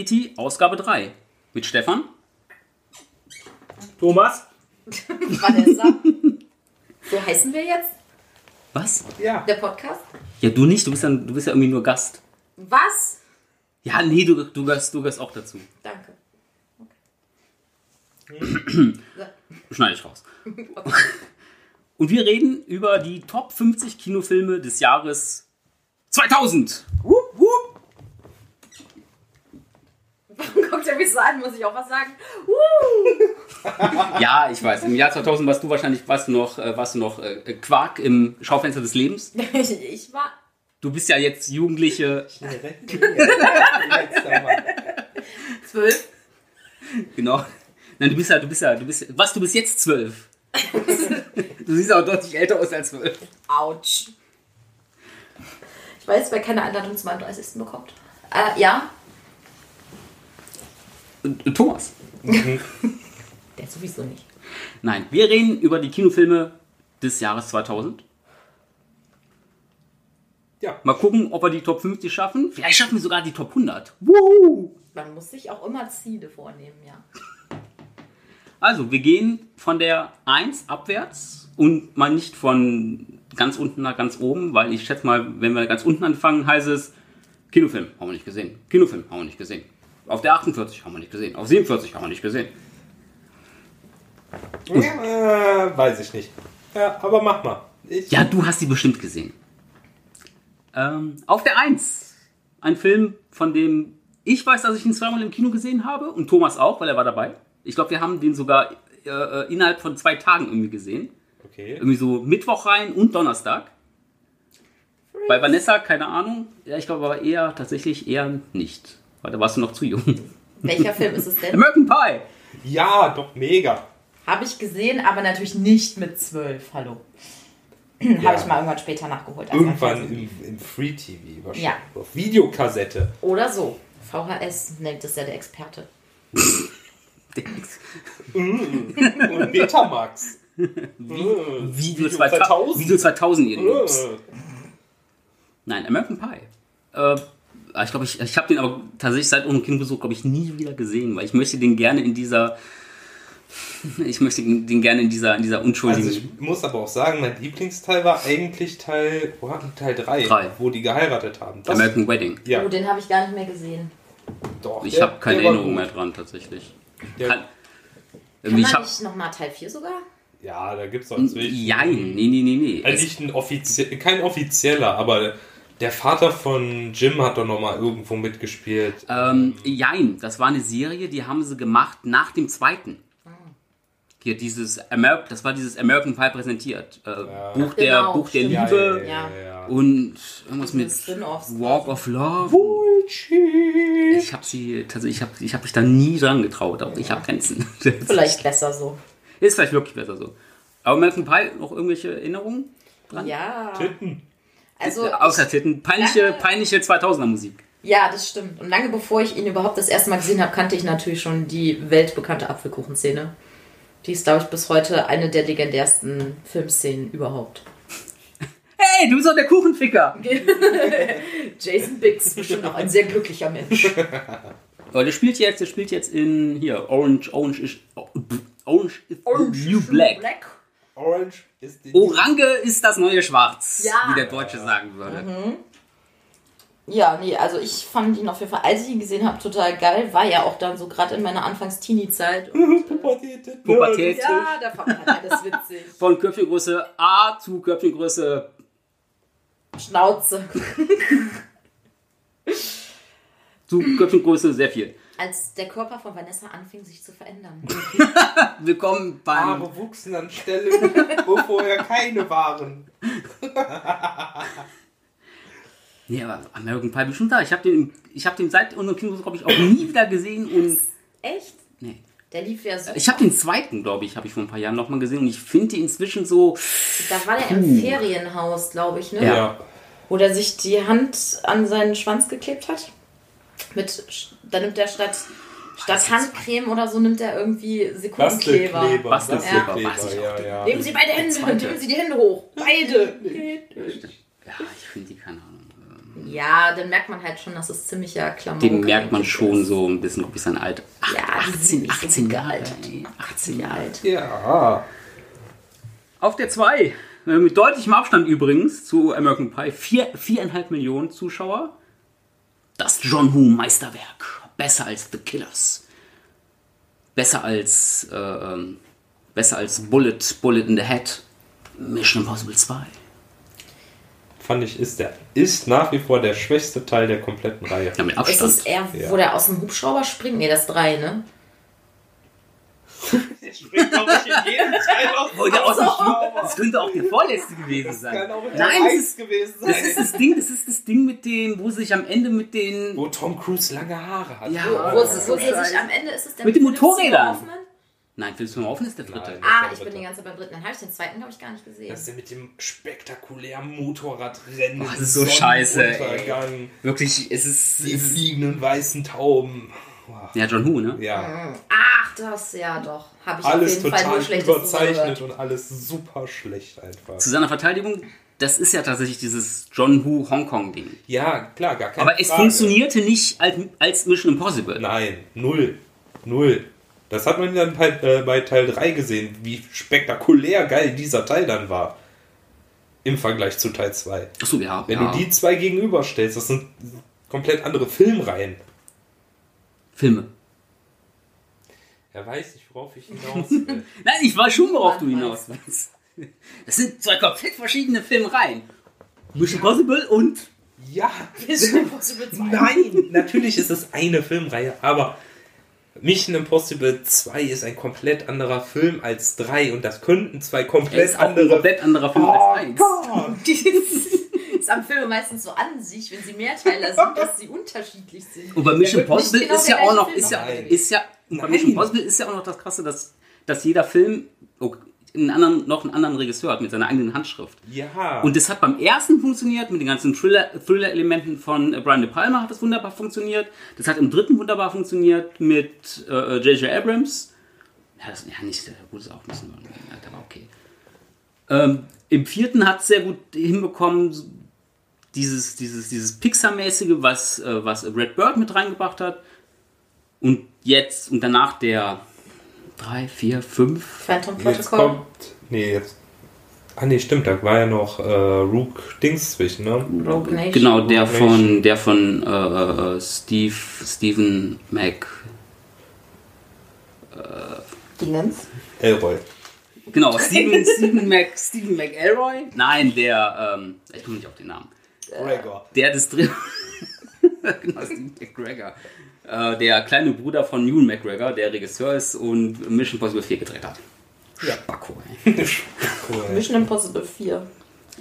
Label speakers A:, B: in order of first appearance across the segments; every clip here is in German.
A: Yeti, Ausgabe 3. Mit Stefan.
B: Thomas?
C: Vanessa. so heißen wir jetzt?
A: Was?
B: Ja.
C: Der Podcast?
A: Ja, du nicht, du bist ja, du bist ja irgendwie nur Gast.
C: Was?
A: Ja, nee, du, du, gehörst, du gehörst auch dazu.
C: Danke.
A: Schneide ich raus. Und wir reden über die Top 50 Kinofilme des Jahres 2000.
B: Wupp, wupp.
C: Warum guckt er mich so an? Muss ich auch was sagen? Uh!
A: Ja, ich weiß. Im Jahr 2000 warst du wahrscheinlich, warst du noch, äh, warst du noch äh, Quark im Schaufenster des Lebens.
C: ich, war
A: Du bist ja jetzt Jugendliche,
B: Schnell
C: zwölf.
A: genau. Nein, du bist ja, du bist ja, du bist, was, du bist jetzt zwölf. du siehst auch deutlich älter aus als zwölf.
C: Autsch. Ich weiß, wer keine Einladung zum 31. bekommt. Äh, ja,
A: Und Thomas.
C: der sowieso nicht.
A: Nein, wir reden über die Kinofilme des Jahres 2000.
B: Ja.
A: Mal gucken, ob wir die Top 50 schaffen. Vielleicht schaffen wir sogar die Top 100. Woo!
C: Man muss sich auch immer Ziele vornehmen, ja.
A: Also, wir gehen von der 1 abwärts und mal nicht von ganz unten nach ganz oben, weil ich schätze mal, wenn wir ganz unten anfangen, heißt es Kinofilm, haben wir nicht gesehen. Kinofilm, haben wir nicht gesehen. Auf der 48 haben wir nicht gesehen. Auf 47 haben wir nicht gesehen.
B: Äh, weiß ich nicht. Ja, aber mach mal. Ich,
A: Ja, du hast sie bestimmt gesehen. Ähm, auf der 1. Ein Film, von dem ich weiß, dass ich ihn zweimal im Kino gesehen habe und Thomas auch, weil er war dabei. Ich glaube, wir haben den sogar äh, äh, innerhalb von zwei Tagen irgendwie gesehen.
B: Okay.
A: Irgendwie so Mittwoch rein und Donnerstag. Bei Vanessa, keine Ahnung. Ja, ich glaube aber eher, tatsächlich eher nicht. Weil da warst du noch zu jung.
C: Welcher Film ist es denn?
A: American Pie.
B: Ja, doch mega.
C: Habe ich gesehen, aber natürlich nicht mit zwölf. Hallo. Habe ich mal irgendwann später nachgeholt.
B: Irgendwann im, im Free TV wahrscheinlich.
C: Ja.
B: Auf Videokassette.
C: Oder so. VHS nennt es ja der Experte.
B: Und Betamax.
A: Video 2000. Video 2000 ihr Noobs. Nein, American Pie. Äh, ich glaube, ich, ich habe den aber tatsächlich seit unserem Kinobesuch, glaube ich, nie wieder gesehen, weil ich möchte den gerne in dieser, ich möchte den gerne in dieser, in dieser unschuldigen.
B: Also ich muss aber auch sagen, mein Lieblingsteil war eigentlich Teil, wo hatten Teil 3,
A: Drei.
B: wo die geheiratet haben. Das,
A: American Wedding.
B: ja,
C: Oh, den habe ich gar nicht mehr gesehen.
B: doch.
A: Ich habe keine Erinnerung mehr dran, tatsächlich.
B: Der,
A: Kann,
C: Kann
A: ich
C: man
A: habe.
C: nicht nochmal Teil 4 sogar?
B: ja, da gibt es auch inzwischen.
A: Jein, nee, nee, nee, nee.
B: Also nicht ein offizie kein offizieller, aber der Vater von Jim hat doch nochmal irgendwo mitgespielt.
A: ähm, jein, das war eine Serie, die haben sie gemacht nach dem zweiten. Hier dieses Amer das war dieses American Pie präsentiert. Äh, Buch der
C: Genau,
A: Buch der
C: stimmt.
B: ja,
A: Liebe
B: ja, ja, ja.
A: und irgendwas mit Walk of Love.
B: Bullshit.
A: Ich habe sie tatsächlich, ich habe ich hab mich da nie dran getraut, auch ich habe Grenzen.
C: Vielleicht besser so.
A: Ist vielleicht wirklich besser so. Aber American Pie, noch irgendwelche Erinnerungen? Dran?
C: Ja.
B: Titten.
C: Also,
A: Außer Titten, peinliche, peinliche 2000er Musik.
C: ja, das stimmt. Und lange bevor ich ihn überhaupt das erste Mal gesehen habe, kannte ich natürlich schon die weltbekannte Apfelkuchenszene. Die ist, glaube ich, bis heute eine der legendärsten Filmszenen überhaupt.
A: Hey, du bist doch der Kuchenficker!
C: Jason Biggs, bestimmt auch ein sehr glücklicher Mensch.
A: Aber der spielt jetzt, der spielt jetzt in hier Orange, Orange ist Orange is the New Black.
B: Orange ist die.
A: Orange ist das neue Schwarz,
C: Ja.
A: wie der Deutsche sagen würde.
C: Ja, nee, also ich fand ihn auf jeden Fall, als ich ihn gesehen habe, total geil. War ja auch dann so gerade in meiner Anfangs-Teenie-Zeit.
B: Pubertät.
A: Pubertät.
C: ja, da fand man alles witzig.
A: Von Köpfchengröße A zu Köpfchengröße
C: Schnauze.
A: zu Köpfchengröße sehr viel.
C: Als der Körper von Vanessa anfing, sich zu verändern.
A: Willkommen beim
B: Haare wuchsen an Stellen, wo vorher keine waren.
A: Nee, aber American Pie bestimmt da. Ich habe den, ich habe den seit unserem Kino, glaube ich, auch nie wieder gesehen und
C: Echt?
A: nee.
C: Der lief ja so.
A: Ich habe den zweiten, glaube ich, habe ich vor ein paar Jahren nochmal gesehen und ich finde die inzwischen so.
C: Da war der im Ferienhaus, glaube ich, ne?
A: Ja.
C: Wo der sich die Hand an seinen Schwanz geklebt hat. Mit, da nimmt er statt, statt Handcreme oder so, nimmt er irgendwie Sekundenkleber.
B: Bastelkleber.
A: Bastelkleber,
B: Bastelkleber,
A: ich
B: ja, ja.
C: Nehmen Sie beide Hände,
A: Zweite.
C: nehmen Sie die Hände hoch. Beide.
A: Ja, ich finde die keine Ahnung.
C: Ja, dann merkt man halt schon, dass es ziemlich ja Klamauk
A: Den merkt man schon
C: ist.
A: so ein bisschen, ob ich sein Alter. Ach,
C: Ja, die sind
A: 18,
C: nicht so
A: 18
C: gut
A: Jahre alt.
C: 18 Jahre alt.
B: Ja.
A: Auf der 2, äh, mit deutlichem Abstand übrigens zu American Pie, vier, viereinhalb Millionen Zuschauer. Das John Woo Meisterwerk. Besser als The Killers. Besser als, äh, besser als Bullet, Bullet in the Head. Mission Impossible 2.
B: Fand ich, ist der ist nach wie vor der schwächste Teil der kompletten Reihe.
A: Ja, mit
C: Ist
A: Abstand.
C: es eher,
B: Ja.
C: wo der aus dem Hubschrauber springt? Nee, das ist drei, ne?
B: Der springt, glaube ich, in jedem Teil aus
A: der aus dem das könnte auch der vorletzte gewesen sein.
B: Kann auch in
A: Nein,
B: der
A: das ist,
B: gewesen
A: das
B: sein.
A: ist das Ding, das ist das Ding mit dem, wo sich am Ende mit den.
B: Wo Tom Cruise lange Haare hat.
A: Ja.
C: Wo,
A: Ah,
C: wo,
A: das
C: sie-
A: ist
C: wo sich am Ende ist es der
A: Mit den
C: Philipp Seymour
A: Motorrädern.
C: Hoffman?
A: Nein, du mal offen ist der dritte.
B: Nein.
C: Ah,
B: Das
C: ich bin die ganze Zeit beim dritten. Dann habe ich den zweiten, glaube ich, gar nicht gesehen.
B: Das ist ja mit dem spektakulären Motorradrennen.
A: Boah, das ist so scheiße, ey. Wirklich, es ist.
B: die fliegenden weißen Tauben. Boah.
A: ja, John Who, ne?
B: Ja,
C: Ach, das, ja doch. Habe ich
B: alles
C: auf jeden Fall nur
B: total
C: Schlechtes
B: überzeichnet und alles super schlecht einfach.
A: Zu seiner Verteidigung, das ist ja tatsächlich dieses John Who Hongkong-Ding.
B: Ja, klar, gar keine
A: Aber es
B: Frage.
A: funktionierte nicht als, als Mission Impossible.
B: Nein, null. Null. Das hat man dann bei, äh, bei Teil 3 gesehen, wie spektakulär geil dieser Teil dann war. Im Vergleich zu Teil 2.
A: Achso, ja.
B: Wenn
A: ja.
B: du die zwei gegenüberstellst, das sind komplett andere Filmreihen.
A: Filme.
B: Er weiß nicht, worauf ich hinaus will.
A: Nein, ich weiß schon, worauf du hinaus willst. Das sind zwei komplett verschiedene Filmreihen. Mission ja. Possible und.
B: Ja!
C: Mission Impossible 2.
B: Nein, natürlich ist das eine Filmreihe, aber Mission Impossible 2 ist ein komplett anderer Film als 3 und das könnten zwei komplett
A: andere. Ein komplett anderer Film
B: oh,
A: als
B: 1.
C: es am Film meistens so an sich, wenn sie Mehrteiler sind, dass sie unterschiedlich sind.
A: Und bei Mission Possible
C: genau
A: ist ja auch noch, ist ja, ist ja, bei Mission Possible ist ja auch noch das Krasse, dass, dass jeder Film oh, einen anderen, noch einen anderen Regisseur hat mit seiner eigenen Handschrift.
B: Ja.
A: Und das hat beim ersten funktioniert, mit den ganzen Thriller-Elementen Thriller von äh, Brian De Palma hat das wunderbar funktioniert. Das hat im dritten wunderbar funktioniert mit J.J. Äh, äh Abrams. Ja, das, ja, nicht, sehr gut, ist auch ein bisschen, aber okay. Ähm, Im vierten hat es sehr gut hinbekommen, dieses, dieses, dieses Pixar-mäßige, was, äh, was Red Bird mit reingebracht hat. Und jetzt, und danach der 3, 4, 5.
C: Phantom
B: jetzt
C: Protocol.
B: kommt. Nee, jetzt. Ah, nee, stimmt, da war ja noch äh, Rook Dings zwischen, ne?
C: Rogue Nation.
A: Genau, der
B: Rogue
A: von, der von äh, äh, Steve, Stephen Mac.
C: Dingens.
B: Elroy.
A: Genau, Stephen, Stephen, Mac, Stephen McElroy. Nein, der, ähm, ich komme nicht auf den Namen.
B: Gregor.
A: Der das drin. genau, Stephen McGregor. Äh, der kleine Bruder von Ewan McGregor, der Regisseur ist und Mission Impossible 4 gedreht hat.
B: Ja.
A: Spacko, ey.
B: Cool.
C: Mission Impossible 4.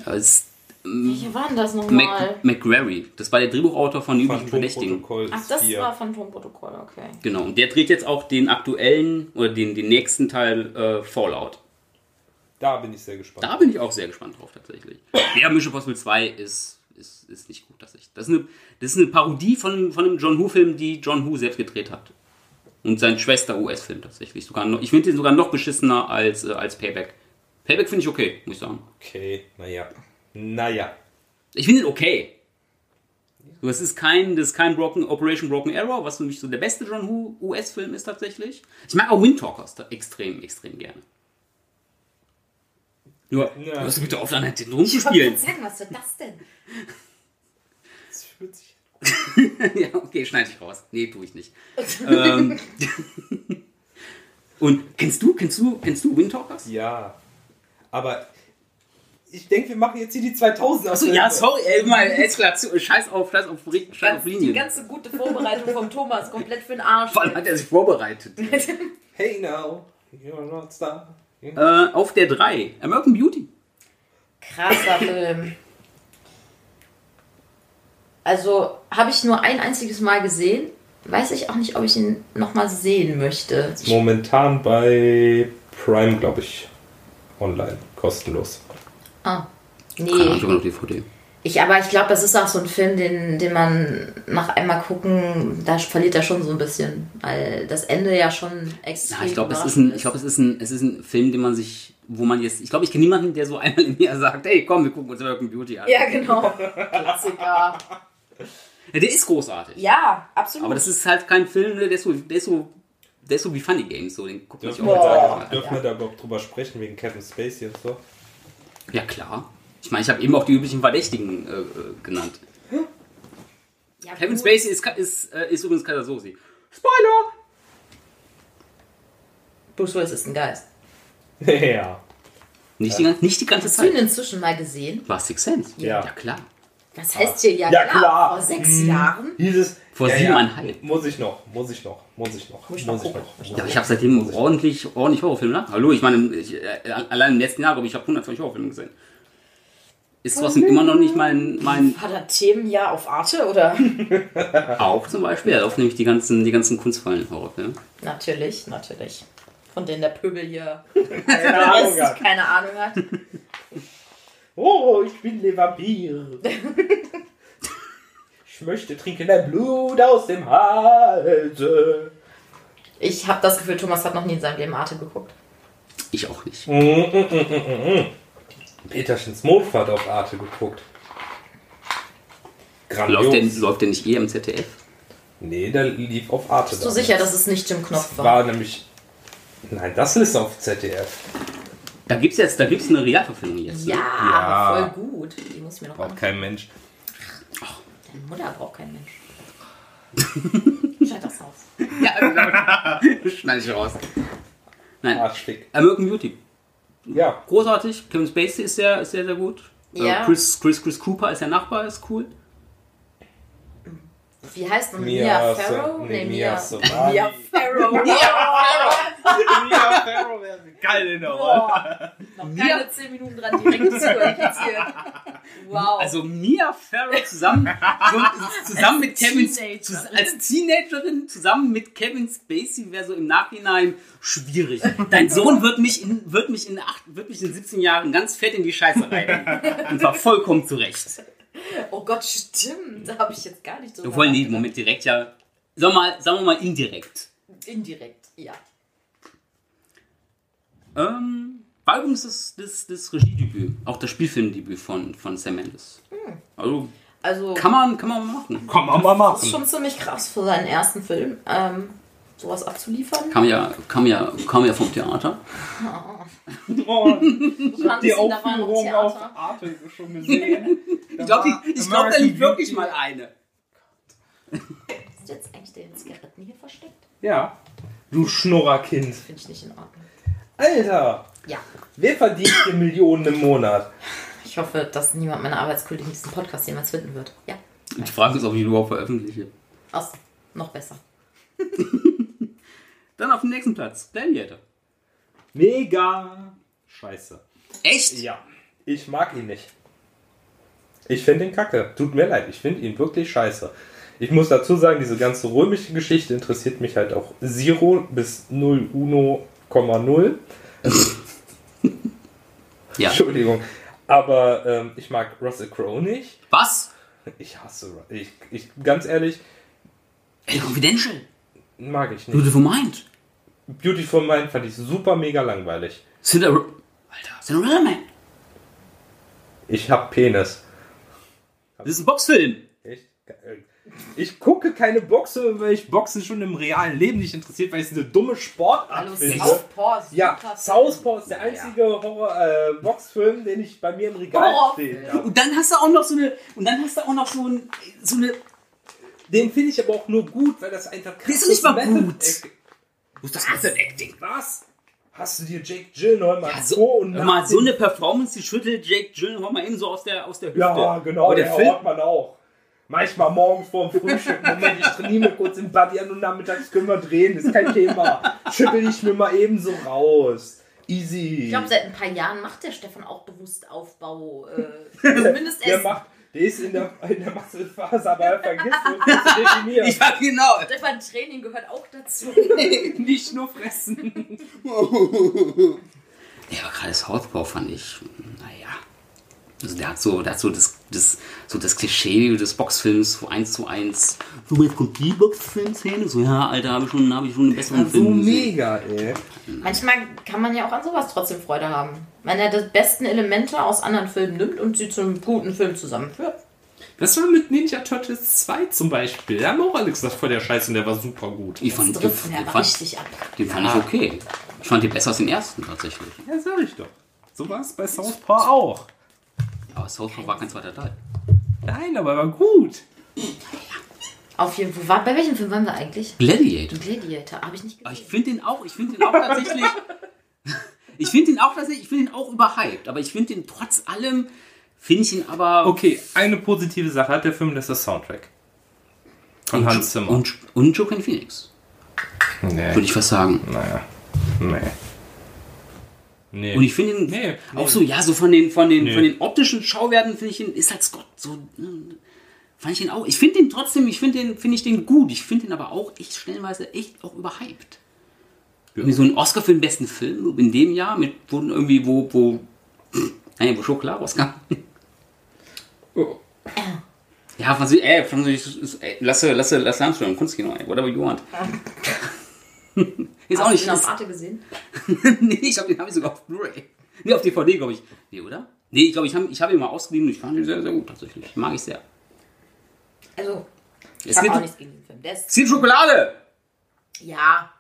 A: Äh, ist
C: Welche waren das nochmal?
A: Mac, McGrary. Das war der Drehbuchautor von Üblichen Verdächtigen.
C: Ach, das
B: hier.
C: war Phantom-Protokoll, okay.
A: Genau, und der dreht jetzt auch den aktuellen oder den, den nächsten Teil äh, Fallout.
B: Da bin ich sehr gespannt.
A: Da bin ich auch sehr gespannt drauf, tatsächlich. Der Mission Impossible 2 ist, ist, ist nicht gut, tatsächlich. Das ist eine, das ist eine Parodie von, von einem John Who-Film, die John Who selbst gedreht hat. Und sein Schwester-US-Film tatsächlich. Sogar noch, ich finde den sogar noch beschissener als, äh, als Payback. Payback finde ich okay, muss ich sagen.
B: Okay, naja. Naja.
A: Ich finde ihn okay. Es ist kein, das ist kein Broken, Operation Broken Arrow, was für mich so der beste John Who US-Film ist tatsächlich. Ich mag auch Windtalkers extrem, extrem gerne. Nur,
B: Ja.
A: hörst du bitte auf, dann halt den
C: Ich
A: rumzuspielen.
C: sagen, was wird das denn?
B: Das fühlt sich
A: ja, okay, schneide ich raus. Nee, tue ich nicht. ähm, und kennst du, kennst du, kennst du Windtalkers?
B: Ja. Aber ich denke, wir machen jetzt hier die 2000er.
A: Achso, ja, sorry, ey, mal, Eskalation, scheiß auf, scheiß auf, scheiß auf
C: Die
A: Linien.
C: ganze gute Vorbereitung vom Thomas komplett für den Arsch.
A: Vor allem hat er sich vorbereitet.
B: Hey now, you're not star.
A: Äh, auf der 3, American Beauty.
C: Krasser Film. Also habe ich nur ein einziges Mal gesehen. Weiß ich auch nicht, ob ich ihn nochmal sehen möchte.
B: Momentan bei Prime, glaube ich, online, kostenlos.
C: ah,
A: Keine Ahnung, ich
C: nee.
A: habe noch DVD.
C: Ich, aber ich glaube, das ist auch so ein Film, den, den man nach einmal gucken, da verliert er schon so ein bisschen. Weil das Ende ja schon extrem
A: Ja, ich glaube, es ist ein, ich glaube, es ist ein, es ist ein Film, den man sich, wo man jetzt, ich glaube, ich kenne niemanden, der so einmal im Jahr sagt, hey, komm, wir gucken uns American Beauty an.
C: Ja, genau. Klassiker.
A: Ja, der ist großartig.
C: Ja, absolut.
A: Aber das ist halt kein Film, der ist so, der ist so, der ist so wie Funny Games, so, den guckt man sich
B: Dürfen,
A: auch
B: wir
A: mal
B: da,
A: an.
B: dürfen wir da überhaupt drüber sprechen, wegen Kevin Spacey und so?
A: Ja, klar. Ich meine, ich habe eben auch die üblichen Verdächtigen äh, äh, genannt.
C: ja,
A: Kevin
C: gut.
A: Spacey ist, ist, äh, ist übrigens Kaiser Sosi. Spoiler!
C: Bruce Willis ist ein Geist.
B: ja.
A: Nicht, die, gan- nicht die ganze
C: Hast du ihn
A: Zeit.
C: inzwischen mal gesehen?
A: War Six Sense?
B: Ja.
A: Ja, klar.
C: Was heißt hier ja,
B: Ja,
C: klar?
B: klar.
C: Vor sechs
B: Mhm.
C: Jahren?
B: Dieses.
A: Vor
B: ja,
A: siebeneinhalb.
B: Ja. Muss ich noch, muss ich noch, muss ich noch.
C: Muss ich noch
B: muss ich
C: gucken.
B: noch.
C: Muss
A: Ja, ich habe seitdem ordentlich, ordentlich Horrorfilme nach. Hallo, ich meine, ich, äh, allein im letzten Jahr, glaube ich, ich habe 120 Horrorfilme gesehen. Ist trotzdem immer noch nicht mein, mein
C: War da Themenjahr auf Arte oder?
A: auch zum Beispiel. Da laufen nämlich die ganzen, die ganzen kunstvollen Horrorfilme.
C: natürlich, natürlich. Von denen der Pöbel hier
B: Keine Ahnung.
C: Rest keine Ahnung hat.
B: Oh, ich bin der Vampir. ich möchte trinken dein Blut aus dem Halse.
C: Ich habe das Gefühl, Thomas hat noch nie in seinem Leben Arte geguckt.
A: Ich auch nicht.
B: Peterchens Mondfahrt auf Arte geguckt. Grandios.
A: Läuft der, läuft der nicht eh im ZDF?
B: Nee, der lief auf Arte.
C: Bist du sicher, dass es nicht Jim Knopf
B: Das
C: war?
B: war nämlich. Nein, das ist auf ZDF.
A: Da gibt's jetzt, da gibt's eine Realverfilmung jetzt. ne?
C: Ja,
B: Ja.
C: aber voll gut. Die muss ich mir noch
B: Braucht kein Mensch.
C: Deine Mutter braucht kein Mensch. Schalt das aus.
A: Ja, schneide ich raus. Nein,
B: Arschfick.
A: American Beauty.
B: Ja.
A: Großartig. Kevin Spacey ist sehr, ist sehr, sehr gut.
C: Ja.
A: Äh, Chris, Chris, Chris Cooper ist der Nachbar, ist cool.
C: Wie heißt denn
B: Mia
C: Mia Farrow?
B: nee, Mia
C: Mia
B: Savani.
C: Mia Farrow. Mia
B: Mia Farrow wäre geil in der
C: Boah. Noch keine 10 Minuten dran direkt disqualifiziert. Wow.
A: Also Mia Farrow zusammen, so, zusammen mit Kevin als Teenagerin zusammen mit Kevin Spacey wäre so im Nachhinein schwierig. Dein Sohn wird mich in wird mich in acht, wird mich in 17 Jahren ganz fett in die Scheiße reiten und zwar vollkommen zurecht.
C: oh Gott, stimmt. Da habe ich jetzt gar nicht so
A: Obwohl nee,
C: nachgedacht.
A: Moment direkt ja, sag mal, sagen wir mal indirekt.
C: Indirekt, ja.
A: Ähm, war übrigens das, das, das Regiedebüt, auch das Spielfilmdebüt von, von Sam Mendes. Also
C: Also,
A: kann man, kann man mal machen.
B: Komm mal
C: das ist
B: machen.
C: schon ziemlich krass für seinen ersten Film, ähm, sowas abzuliefern.
A: Kam ja, kam ja, kam ja vom Theater.
B: Oh,
C: Ich hab
B: die Aufführung auf Arte schon gesehen.
A: Ich glaube, glaub, da liegt wirklich mal eine.
C: Hast du jetzt eigentlich deine Zigaretten hier versteckt?
B: Ja. Du Schnurrerkind.
C: Finde ich nicht in Ordnung.
B: Alter,
C: Ja.
B: wer verdient hier Millionen im Monat?
C: Ich hoffe, dass niemand meiner Arbeitskollegen diesen Podcast jemals finden wird. Ja.
A: Die Frage ist, ob ich ihn überhaupt veröffentliche.
C: Aus. Noch besser.
A: Dann auf dem nächsten Platz, Gladiator.
B: Mega. Scheiße.
A: Echt?
B: Ja. Ich mag ihn nicht. Ich finde ihn kacke. Tut mir leid, ich finde ihn wirklich scheiße. Ich muss dazu sagen, diese ganze römische Geschichte interessiert mich halt auch Zero bis 0 Uno,0.
A: Ja.
B: Entschuldigung. Aber ähm, ich mag Russell Crowe nicht.
A: Was?
B: Ich hasse ich, ich Ganz ehrlich,
A: Ey, Confidential.
B: Mag ich nicht.
A: Beautiful Mind.
B: Beautiful Mind fand ich super mega langweilig.
A: Cinderella. Alter, Cinderella Man.
B: Ich hab Penis.
A: Das ist ein Boxfilm.
B: Echt? Ich gucke keine Boxe, weil ich Boxen schon im realen Leben nicht interessiert, weil ich es eine dumme Sportart
C: Hallo,
B: finde.
C: Southpaw. ist
B: Ja, Southpaw ist der einzige Horror, äh, Boxfilm, den ich bei mir im Regal
C: Horrorfilm.
B: stehen habe.
A: Und dann hast du auch noch so eine. Und dann hast du auch noch so, ein, so eine.
B: Den finde ich aber auch nur gut, weil das einfach krass
A: Der ist nicht mal gut.
B: Äh,
A: Wo ist das Method Acting?
B: Was? Hast du dir Jake Gyllenhaal mal
A: Ja,
B: vor
A: so,
B: und
A: mal, so
B: dem-
A: eine Performance, die schüttelt Jake Gyllenhaal mal eben so aus der, aus der Hüfte.
B: Ja, genau,
A: Aber
B: der
A: der Film,
B: man auch. Manchmal morgens vorm Frühstück. Moment, ich trainiere mir kurz im Buddy an und nachmittags können wir drehen. Ist kein Thema. Schüttel ich mir mal eben so raus. Easy.
C: Ich glaube, seit ein paar Jahren macht der Stefan auch bewusst Aufbau. Äh, zumindest
B: der macht, der ist in der, in der Muskelphase, aber er vergisst es zu definieren.
A: ja, genau.
C: Stefan, Training gehört auch dazu.
A: Nicht nur fressen. ja, aber gerade Southpaw fand ich, naja. Also der hat so, der hat so das, das, so das Klischee des Boxfilms so eins zu eins. So, jetzt kommt die Boxfilmszene. So, ja, Alter, habe ich schon, habe ich schon einen besseren
B: so
A: Film gesehen.
B: mega, ey.
C: Manchmal kann man ja auch an sowas trotzdem Freude haben. Wenn er die besten Elemente aus anderen Filmen nimmt und sie zu einem guten Film zusammenführt.
B: Was war mit Ninja Turtles 2 zum Beispiel? Da haben auch alle gesagt, voll der Scheiß und der war super gut.
A: Ich fand,
C: Das
A: den,
C: ja
A: den, fand,
C: richtig ab.
A: den fand ich okay. Ich fand den besser als den ersten tatsächlich.
B: Ja, sag ich doch. So war es bei South Park auch.
A: Aber Park war kein zweiter Teil.
B: Nein, aber war gut.
C: Auf jeden Fall. War, bei welchem Film waren wir eigentlich?
A: Gladiator.
C: Gladiator. Habe ich nicht
A: Aber
C: gesehen.
A: ich finde den auch, ich finde den auch tatsächlich. ich finde den auch tatsächlich, ich finde den auch überhyped. Aber ich finde den trotz allem, finde ich ihn aber.
B: Okay, eine positive Sache hat der Film, das ist das Soundtrack. Von Hans Zimmer.
A: Und, und Joaquin Phoenix.
B: nee.
A: Würde ich fast sagen.
B: Naja. Nee. Nee.
A: Und ich finde ihn
B: Nee,
A: auch
B: nee.
A: so, ja, so von den, von den,
B: Nee.
A: von den optischen Schauwerten finde ich ihn, ist halt Scott so. äh, Fand ich ihn auch. Ich finde den trotzdem, ich finde den, finde ich den gut. Ich finde den aber auch echt stellenweise echt auch überhyped. Irgendwie so ein Oscar für den besten Film in dem Jahr mit wo irgendwie, wo, wo, naja, wo Schokolade rauskam.
B: Oh.
A: Ja, Französisch, ey, Französisch, ist- ey, lasse, lasse, lasse Armstrong, Kunstkino, ey, whatever you want. ist auch
C: Hast
A: nicht,
C: du ihn auf Arte gesehen?
A: nee, ich hab den habe ich sogar auf Blu-ray. Nee, auf DVD, glaube ich. Nee, oder? Nee, ich glaube, ich habe ich hab ihn mal ausgeliehen und ich fand ihn sehr, sehr gut tatsächlich. Mag ich sehr.
C: Also, ich habe auch nichts gegen den Film. Der ist,
A: Schokolade!
C: ja,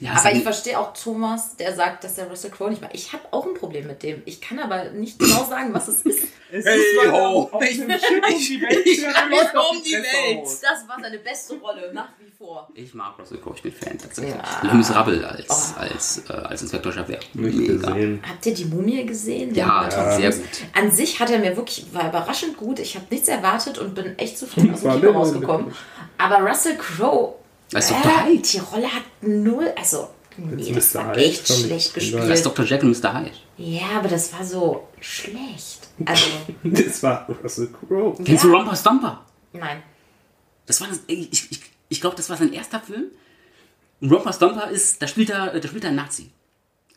A: Ja,
C: aber ich verstehe auch Thomas, der sagt, dass der Russell Crowe nicht mag. Ich habe auch ein Problem mit dem. Ich kann aber nicht genau sagen, was es ist.
B: Es
A: Hey,
B: ist, er
A: ho.
B: auf
A: Ich-
B: Schiff um die Welt
A: ich- ich- um die Welt.
C: Das war seine beste Rolle, nach wie vor.
A: Ich mag Russell Crowe, ich bin Fan tatsächlich.
C: Ja.
A: Miserables als, als, äh, als Inspektor Javert.
B: Nicht
A: Mega.
B: gesehen.
C: Habt ihr die Mumie gesehen?
A: Ja,
C: Tom
A: sehr gut.
C: An sich hat er mir wirklich, war überraschend gut. Ich habe nichts erwartet und bin echt zufrieden aus dem Kino rausgekommen. Aber Russell Crowe,
A: Als Dr. Hyde.
C: die Rolle hat null, also, nee, das
B: Mr.
C: war
B: Hyde
C: echt schlecht
B: egal.
A: Als
C: gespielt.
A: Dr. Jekyll und Mr. Hyde.
C: Ja, aber das war so schlecht. Also,
B: Das war Russell Crowe.
A: Kennst du Romper Stomper?
C: nein.
A: Das war das, ich, ich, ich glaube, das war sein erster Film. Und Romper Stomper ist, da spielt er, da spielt er einen Nazi.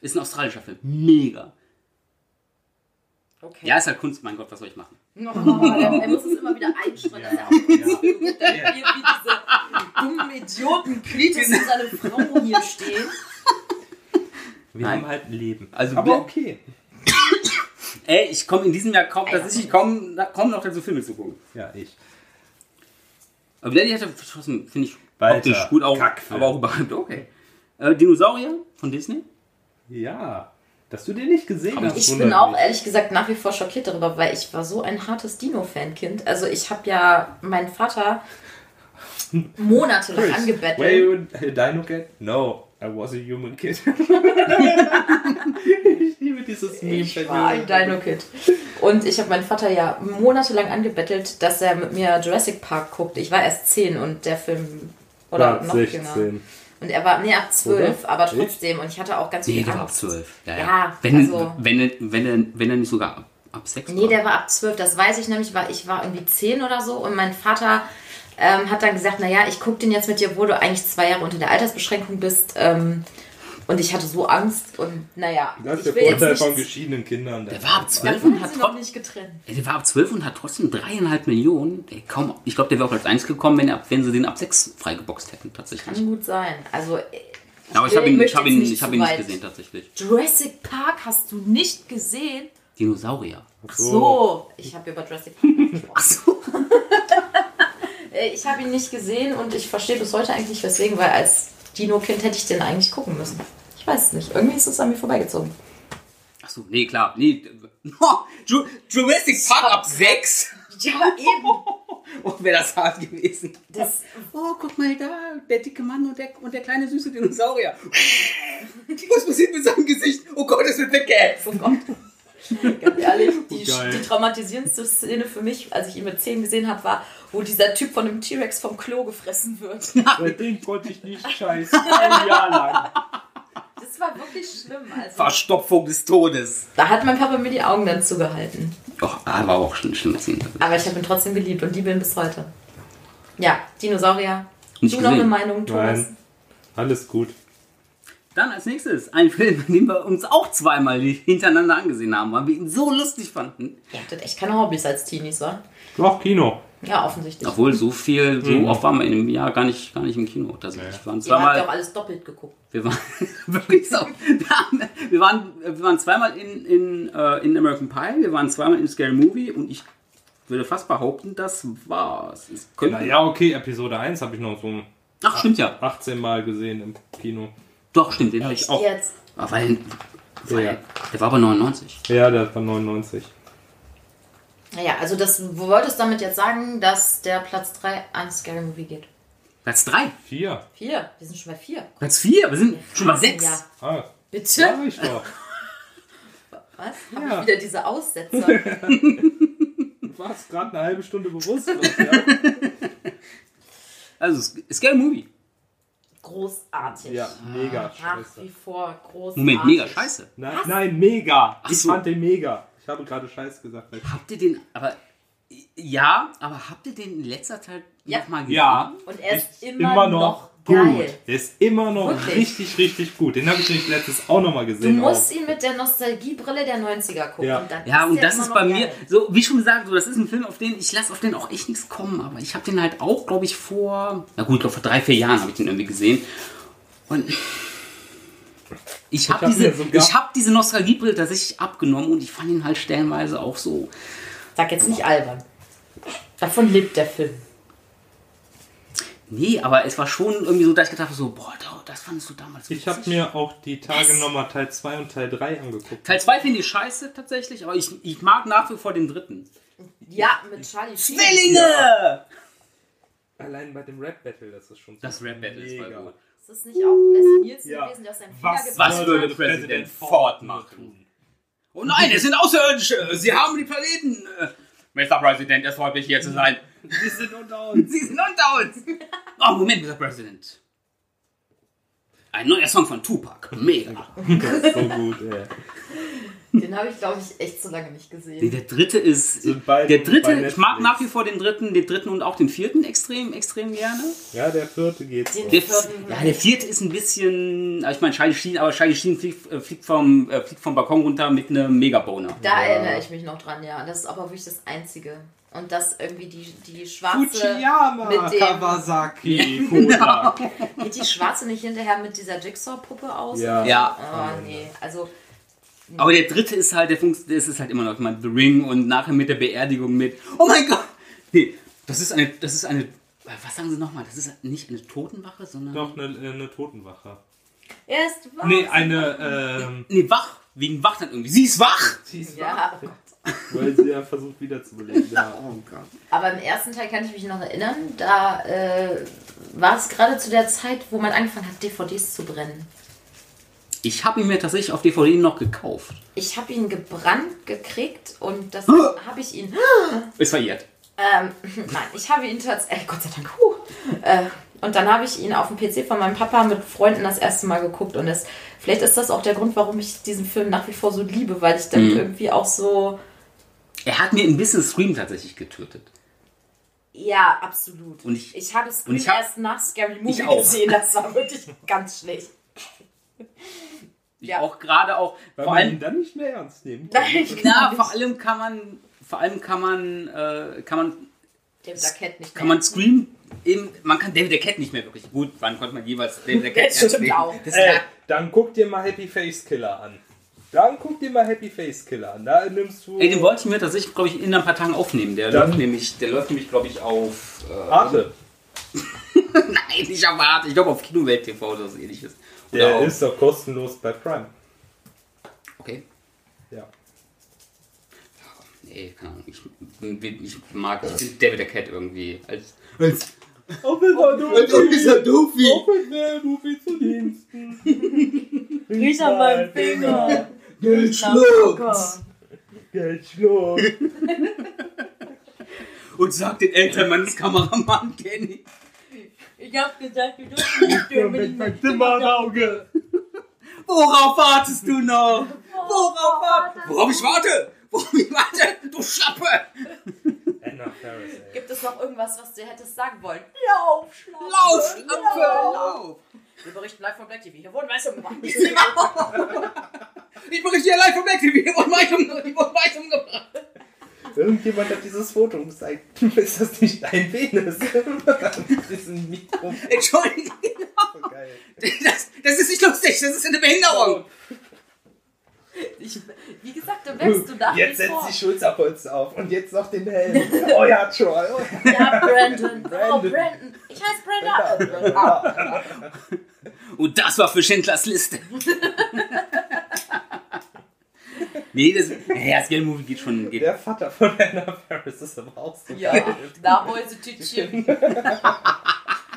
A: Ist ein australischer Film. Mega.
C: Okay.
A: Ja, ist halt Kunst, mein Gott, was soll ich machen?
C: Oh, er, er muss es immer wieder er auch kurz guckt, damit wir wie diese dummen Idioten Klitis und seine Frauen hier stehen.
B: Wir
A: Nein.
B: haben halt ein Leben.
A: Also
B: Aber okay.
A: Ey, ich komme in diesem Jahr kaum, tatsächlich kaum, kaum noch dazu Filme zu gucken.
B: Ja, ich.
A: Aber Gladiator trotzdem, finde ich
B: Walter,
A: optisch gut, auch,
B: Kackfilm.
A: aber auch überhaupt okay. Äh, Dinosaurier von Disney?
B: Ja. Dass du den nicht gesehen hast.
C: Ich bin auch ehrlich gesagt nach wie vor schockiert darüber, weil ich war so ein hartes Dino-Fan-Kind. Also ich habe ja meinen Vater monatelang
B: Chris,
C: angebettelt.
B: Were you a dino kid? No, I was a human kid. ich liebe dieses Meme.
C: Ich war ein Dino-Kid. Und ich habe meinen Vater ja monatelang angebettelt, dass er mit mir Jurassic Park guckt. Ich war erst 10 und der Film. Oder
B: War
C: noch
B: 16.
C: jünger. Und er war, nee, ab 12,
B: Oder?
C: aber trotzdem. Und ich hatte auch ganz
A: Nee,
C: viel
A: der war ab
C: Angst.
A: 12. Ja, ja.
C: Ja,
A: wenn,
C: also-
A: wenn, wenn, wenn, er, wenn er nicht sogar ab, ab 6
C: Nee, der war ab 12, das weiß ich nämlich, weil ich war irgendwie 10 oder so und mein Vater ähm, hat dann gesagt, naja, ich gucke den jetzt mit dir, obwohl du eigentlich zwei Jahre unter der Altersbeschränkung bist. Ähm, und ich hatte so Angst und naja,
B: Das ist
C: ich
B: der Vorteil
C: nicht...
B: von geschiedenen Kindern.
A: Der war ab 12
C: Davon
A: und hat
C: noch nicht getrennt.
A: Der war ab 12 und hat trotzdem dreieinhalb Millionen. Ey, kaum, ich glaube, der wäre auch als 1 gekommen, wenn, er, wenn sie den ab 6 freigeboxt hätten, tatsächlich.
C: Kann gut sein. Also,
A: Aber ich habe ihn, ich hab ihn,
C: nicht
A: ich hab ihn nicht gesehen, tatsächlich.
C: Jurassic Park hast du nicht gesehen?
A: Dinosaurier.
C: Ach so, ich habe über Jurassic Park gesprochen.
A: Ach so.
C: Äh, Ich habe ihn nicht gesehen und ich verstehe bis heute eigentlich nicht, weswegen, weil als Dino-Kind hätte ich den eigentlich gucken müssen. Ich weiß es nicht. Irgendwie ist es an mir vorbeigezogen.
A: Ach so, nee, klar. Nee. Ju- Jurassic Park ab 6?
C: Ja, eben.
A: Oh, wäre das hart gewesen.
C: Das,
A: Oh, guck mal da, der dicke Mann und der, und der kleine süße Dinosaurier. Was passiert mit seinem Gesicht? Oh Gott, es wird weggehetzt.
C: oh Gott. Ganz ehrlich, die,
B: Geil.
C: die traumatisierendste Szene für mich, als ich ihn mit 10 gesehen habe, war, wo dieser Typ von einem T-Rex vom Klo gefressen wird.
B: Seitdem konnte ich nicht scheißen. Ein Jahr lang.
C: Das war wirklich schlimm. Also,
A: Verstopfung des Todes.
C: da hat mein Papa mir die Augen dann zugehalten.
A: Doch, ah, war auch schon ein schlimmes Szene.
C: Aber ich habe ihn trotzdem geliebt und liebe ihn bis heute. Ja, Dinosaurier.
A: Nicht
C: du noch eine
A: gesehen.
C: Meinung, Thomas?
B: Nein. Alles gut.
A: Dann als nächstes ein Film, den wir uns auch zweimal hintereinander angesehen haben, weil wir ihn so lustig fanden.
C: Ihr hattet echt keine Hobbys als Teenies, wa?
B: Doch, Kino.
C: Ja, offensichtlich.
A: Obwohl so viel, so
B: Mhm.
A: oft waren wir in einem Jahr gar nicht, gar nicht im Kino. Tatsächlich. Wir waren
C: Ihr habt ja auch
A: zweimal,
C: alles doppelt geguckt.
A: wir waren wirklich so. Wir, haben, wir, waren, wir waren zweimal in, in, äh, in American Pie, wir waren zweimal in Scary Movie und ich würde fast behaupten, das war's. Es
B: naja, okay, Episode 1 habe ich noch so
A: Ach, stimmt ja.
B: 18 Mal gesehen im Kino.
A: Doch, stimmt, den habe ich auch.
C: Jetzt.
A: Ah, weil, weil ja. der war aber 99.
B: Ja, der war 99.
C: Naja, also das, du wolltest damit jetzt sagen, dass der Platz 3 an Scary Movie geht?
A: Platz 3?
B: 4.
C: 4. Wir sind schon bei 4.
A: Platz 4? Wir sind schon bei 6. Ja.
B: Ah,
C: Bitte?
B: Ja, ich doch.
C: Was? Ja. Habe ich wieder diese Aussetzer?
B: du warst gerade eine halbe Stunde bewusst. ja.
A: Also, Scary Movie.
C: Großartig.
B: Ja, mega
C: ah, scheiße. Nach wie vor großartig.
A: Moment, mega scheiße.
B: Nein, nein mega. Ach ich so. fand den mega. Ich habe gerade Scheiß gesagt.
A: Habt ihr den, aber ja, aber habt ihr den in letzter Zeit
C: ja.
A: nochmal gesehen?
B: Ja.
C: Und er ist, ist immer, immer, noch, noch
B: gut. Der ist immer noch Wirklich? richtig, richtig gut. Den habe ich nämlich letztes auch nochmal gesehen.
C: Du musst auch. ihn mit der Nostalgiebrille der 90er gucken.
A: Ja,
C: und,
A: ja, und das ist bei geil. mir, so wie schon gesagt, so, das ist ein Film, auf den ich lasse auf den auch echt nichts kommen. Aber ich habe den halt auch, glaube ich, vor, na gut, vor drei, vier Jahren habe ich den irgendwie gesehen. Und ich habe hab diese, hab diese Nostalgiebrille tatsächlich abgenommen und ich fand ihn halt stellenweise auch so.
C: Sag jetzt nicht albern. Davon lebt der Film.
A: Nee, aber es war schon irgendwie so, dass ich gedacht habe, so, boah, das fandest du damals
B: so Ich habe mir auch die Tage nochmal Teil 2 und Teil 3 angeguckt.
A: Teil 2 finde ich scheiße tatsächlich, aber ich, ich mag nach wie vor den dritten.
C: Ja, mit Charlie
A: Sheen. Zwillinge! Ja.
B: Allein bei dem Rap Battle, das ist schon so
A: Das Rap Battle ist voll gut.
C: Ist das nicht auch Leslie Nielsen ja. gewesen, der aus seinem
A: Was, was würde Präsident Ford machen? Oh nein, es sind Außerirdische! Sie haben die Planeten! Mr. President, es freut mich hier zu sein.
B: Sie sind unter uns.
A: Sie sind unter uns! Oh, Moment, Mr. President. Ein neuer Song von Tupac. Mega.
B: so gut, ey.
C: Den habe ich, glaube ich, echt so lange nicht gesehen.
A: der dritte ist. der dritte, ich mag nach wie vor den dritten, den dritten und auch den vierten extrem, extrem gerne.
B: Ja, der vierte geht.
A: Den der, ja, der vierte ist ein bisschen. Ich meine, Charlie Sheen, aber Charlie Sheen fliegt, äh, fliegt, vom, äh, fliegt vom Balkon runter mit einem Megaboner.
C: Da ja. erinnere ich mich noch dran, ja. Das ist aber wirklich das Einzige. Und das irgendwie die, die schwarze.
B: Fujiyama, mit dem, Kawasaki, Koda.
C: Geht die schwarze nicht hinterher mit dieser Jigsaw-Puppe aus?
A: Ja. ja.
C: Oh, nee. Also
A: aber der dritte ist halt, der Funks, das ist halt immer noch, ich meine, The Ring und nachher mit der Beerdigung mit, oh mein Gott! Nee, das ist eine, das ist eine, was sagen Sie nochmal? Das ist nicht eine Totenwache, sondern.
B: Doch, eine, eine Totenwache.
C: Er ist wach.
B: Nee, eine, ähm.
A: Nee, wach. Wegen wach dann irgendwie. Sie ist wach!
C: Sie ist ja. wach.
B: Weil sie ja versucht wiederzubeleben. Ja. Oh
C: Gott. Aber im ersten Teil kann ich mich noch erinnern, da äh, war es gerade zu der Zeit, wo man angefangen hat, DVDs zu brennen.
A: Ich habe ihn mir tatsächlich auf DVD noch gekauft.
C: Ich habe ihn gebrannt gekriegt und das habe ich ihn.
A: Ist verirrt.
C: Ähm, nein, ich habe ihn tatsächlich. Gott sei Dank. Huh, äh, und dann habe ich ihn auf dem PC von meinem Papa mit Freunden das erste Mal geguckt. Und es, vielleicht ist das auch der Grund, warum ich diesen Film nach wie vor so liebe, weil ich dann mhm. irgendwie auch so.
A: Er hat mir ein bisschen Scream tatsächlich getötet.
C: Ja, absolut.
A: Und ich,
C: ich habe Scream hab, erst nach Scary Movie gesehen. Das war wirklich ganz schlecht.
A: ja. auch gerade auch.
B: Weil vor man allem, ihn dann nicht mehr ernst nehmen
A: kann. Nein, na, vor allem kann man, vor allem kann man, äh, kann man,
C: David Arquette nicht
A: mehr. Kann man Scream eben, man kann David Arquette nicht mehr wirklich gut. Wann konnte man jeweils David Arquette
C: ernst nehmen? Auch.
B: Das äh, dann guck dir mal Happy Face Killer an. Dann guck dir mal Happy Face Killer an. Da nimmst du.
A: Ey, den wollte ich mir tatsächlich, glaube ich, in ein paar Tagen aufnehmen. Der läuft nämlich, der läuft nämlich, glaube ich, auf.
B: Äh, Arte.
A: Nein, nicht auf Arte. Ich glaube auf Kinowelt TV oder so ähnliches.
B: Oder der ist doch kostenlos bei Prime.
A: Okay.
B: Ja.
A: Nee, keine Ahnung. Ich, ich mag ich David der Cat irgendwie als. als
B: Officer Doofy!
A: Officer Doofy!
B: Officer Doofy zu Diensten!
C: Riech an meinem Finger!
A: Geld schluckt!
B: Geld schluckt!
A: Und sagt den Eltern meines Kameramann Kenny.
C: Ich hab gesagt, du dürfen nicht stören
B: mit meinem Zimmerauge!
A: Worauf wartest du noch? Worauf wartest du? Worauf ich warte? Worauf ich warte? Du Schlappe!
C: Gibt es noch irgendwas, was du hättest sagen wollen? Lauf, Schlappe!
A: Lauf, Schlappe! Lauf!
C: Wir berichten live vom Black TV. Hier wurden Weiße umgebracht.
A: ich berichte hier live vom Black TV. Hier wurden Weiße umgebracht.
B: Irgendjemand hat dieses Foto gezeigt. Ist das nicht dein Venus?
A: Diesen Mikro. Entschuldigung. Das, das ist nicht lustig, das ist eine Behinderung.
C: Ich, wie gesagt, du wächst du nach
B: Jetzt setzt die Schulterpolster auf und jetzt noch den Helm. Oh ja, Troy. Oh ja.
C: Ja, Brandon. Oh, Brandon. Ich heiße Brandon.
A: Und das war für Schindlers Liste. nee, das, ja, das Scary Movie geht schon. Geht.
B: Der Vater von Anna Ferris ist aber auch so
C: Ja,
B: geil.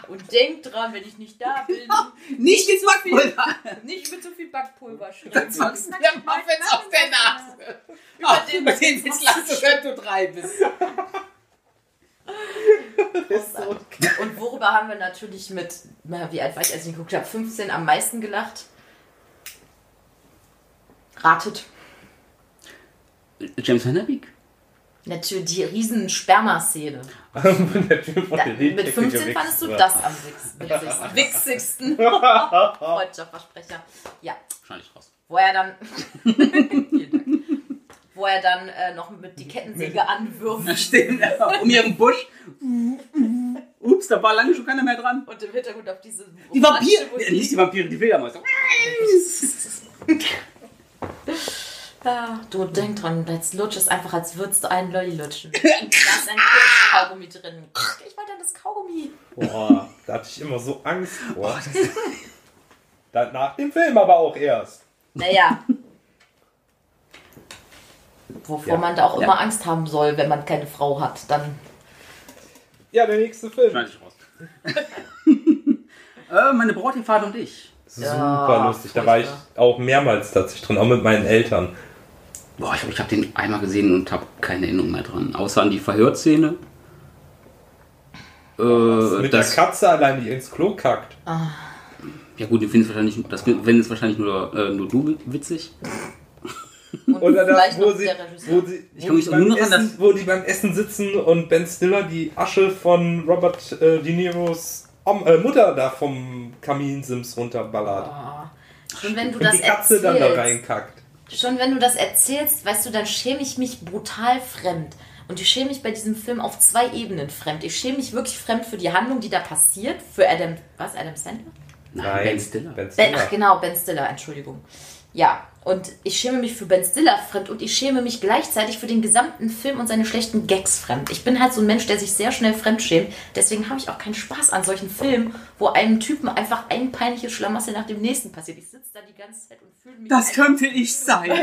C: Und denk dran, wenn ich nicht da bin,
A: Nicht ins Backpulver!
C: nicht mit so viel Backpulver schön.
A: Sonst der Muffins auf der Nase.
C: Über den
A: Über den Witz du, wenn du drei bist.
B: So
C: Und worüber haben wir natürlich mit, na, wie alt war ich, als ich ihn geguckt habe, 15 am meisten gelacht? Ratet.
A: James Van Der Beek?
C: Natürlich die riesen Sperma-Szene. Mit
B: Liedtechnik
C: 15 fandest du das am wix- witzigsten. Witzigsten. Freudscher Versprecher. Ja,
A: Wahrscheinlich raus.
C: wo er dann. Vielen Dank. Wo er dann äh, noch mit die Kettensäge anwirft.
A: Stehen um ihren Busch. Ups, da war lange schon keiner mehr dran.
C: Und im Hintergrund auf diese.
A: Die Vampire! Nicht die Vampire, die Fledermäuse.
C: Ah, du denk dran, jetzt lutsch es einfach, als würdest du einen Lolli lutschen. Da ist ein Kirschkaugummi drin. Ich wollte das Kaugummi.
B: Boah, da hatte ich immer so Angst vor. Dann nach dem Film aber auch erst.
C: Naja. Wovor
B: Ja.
C: man da auch
A: Ja.
C: immer Angst haben soll, wenn man keine Frau hat. Dann.
B: Ja, der nächste Film.
A: Schneide ich raus. äh, meine Vater und ich.
B: Super
C: Ja,
B: lustig. Da war ich auch mehrmals tatsächlich drin, auch mit meinen Eltern.
A: Boah, ich glaube, ich habe den einmal gesehen und habe keine Erinnerung mehr dran. Außer an die Verhörszene. Äh,
B: Mit
A: das,
B: der Katze allein, die ins Klo kackt.
A: ja gut, den findest wahrscheinlich, das findest wahrscheinlich nur, äh, nur du witzig.
C: Und
B: Oder
C: vielleicht
B: wo,
C: noch
B: sie,
C: der Regisseur.
B: wo, sie,
A: Ich
B: wo, die
A: nur
B: beim
A: an
B: Essen, wo die beim Essen sitzen und Ben Stiller die Asche von Robert äh, De Niros Om, äh, Mutter da vom Kaminsims runterballert.
C: Ah. Schon wenn du
B: und
C: das
B: die Katze
C: erzählst,
B: dann da reinkackt.
C: Schon wenn du das erzählst, weißt du, dann schäme ich mich brutal fremd. Und ich schäme mich bei diesem Film auf zwei Ebenen fremd. Ich schäme mich wirklich fremd für die Handlung, die da passiert. Für Adam, was, Adam Sandler?
A: Nein, Ben Stiller.
B: Ben
C: Ben,
B: Stiller.
C: ach genau, Ben Stiller, Entschuldigung. Ja, und ich schäme mich für Ben Stiller fremd und ich schäme mich gleichzeitig für den gesamten Film und seine schlechten Gags fremd. Ich bin halt so ein Mensch, der sich sehr schnell fremd schämt. Deswegen habe ich auch keinen Spaß an solchen Filmen, wo einem Typen einfach ein peinliches Schlamassel nach dem nächsten passiert. Ich sitze da die ganze Zeit und fühle mich.
A: Das könnte ich sein.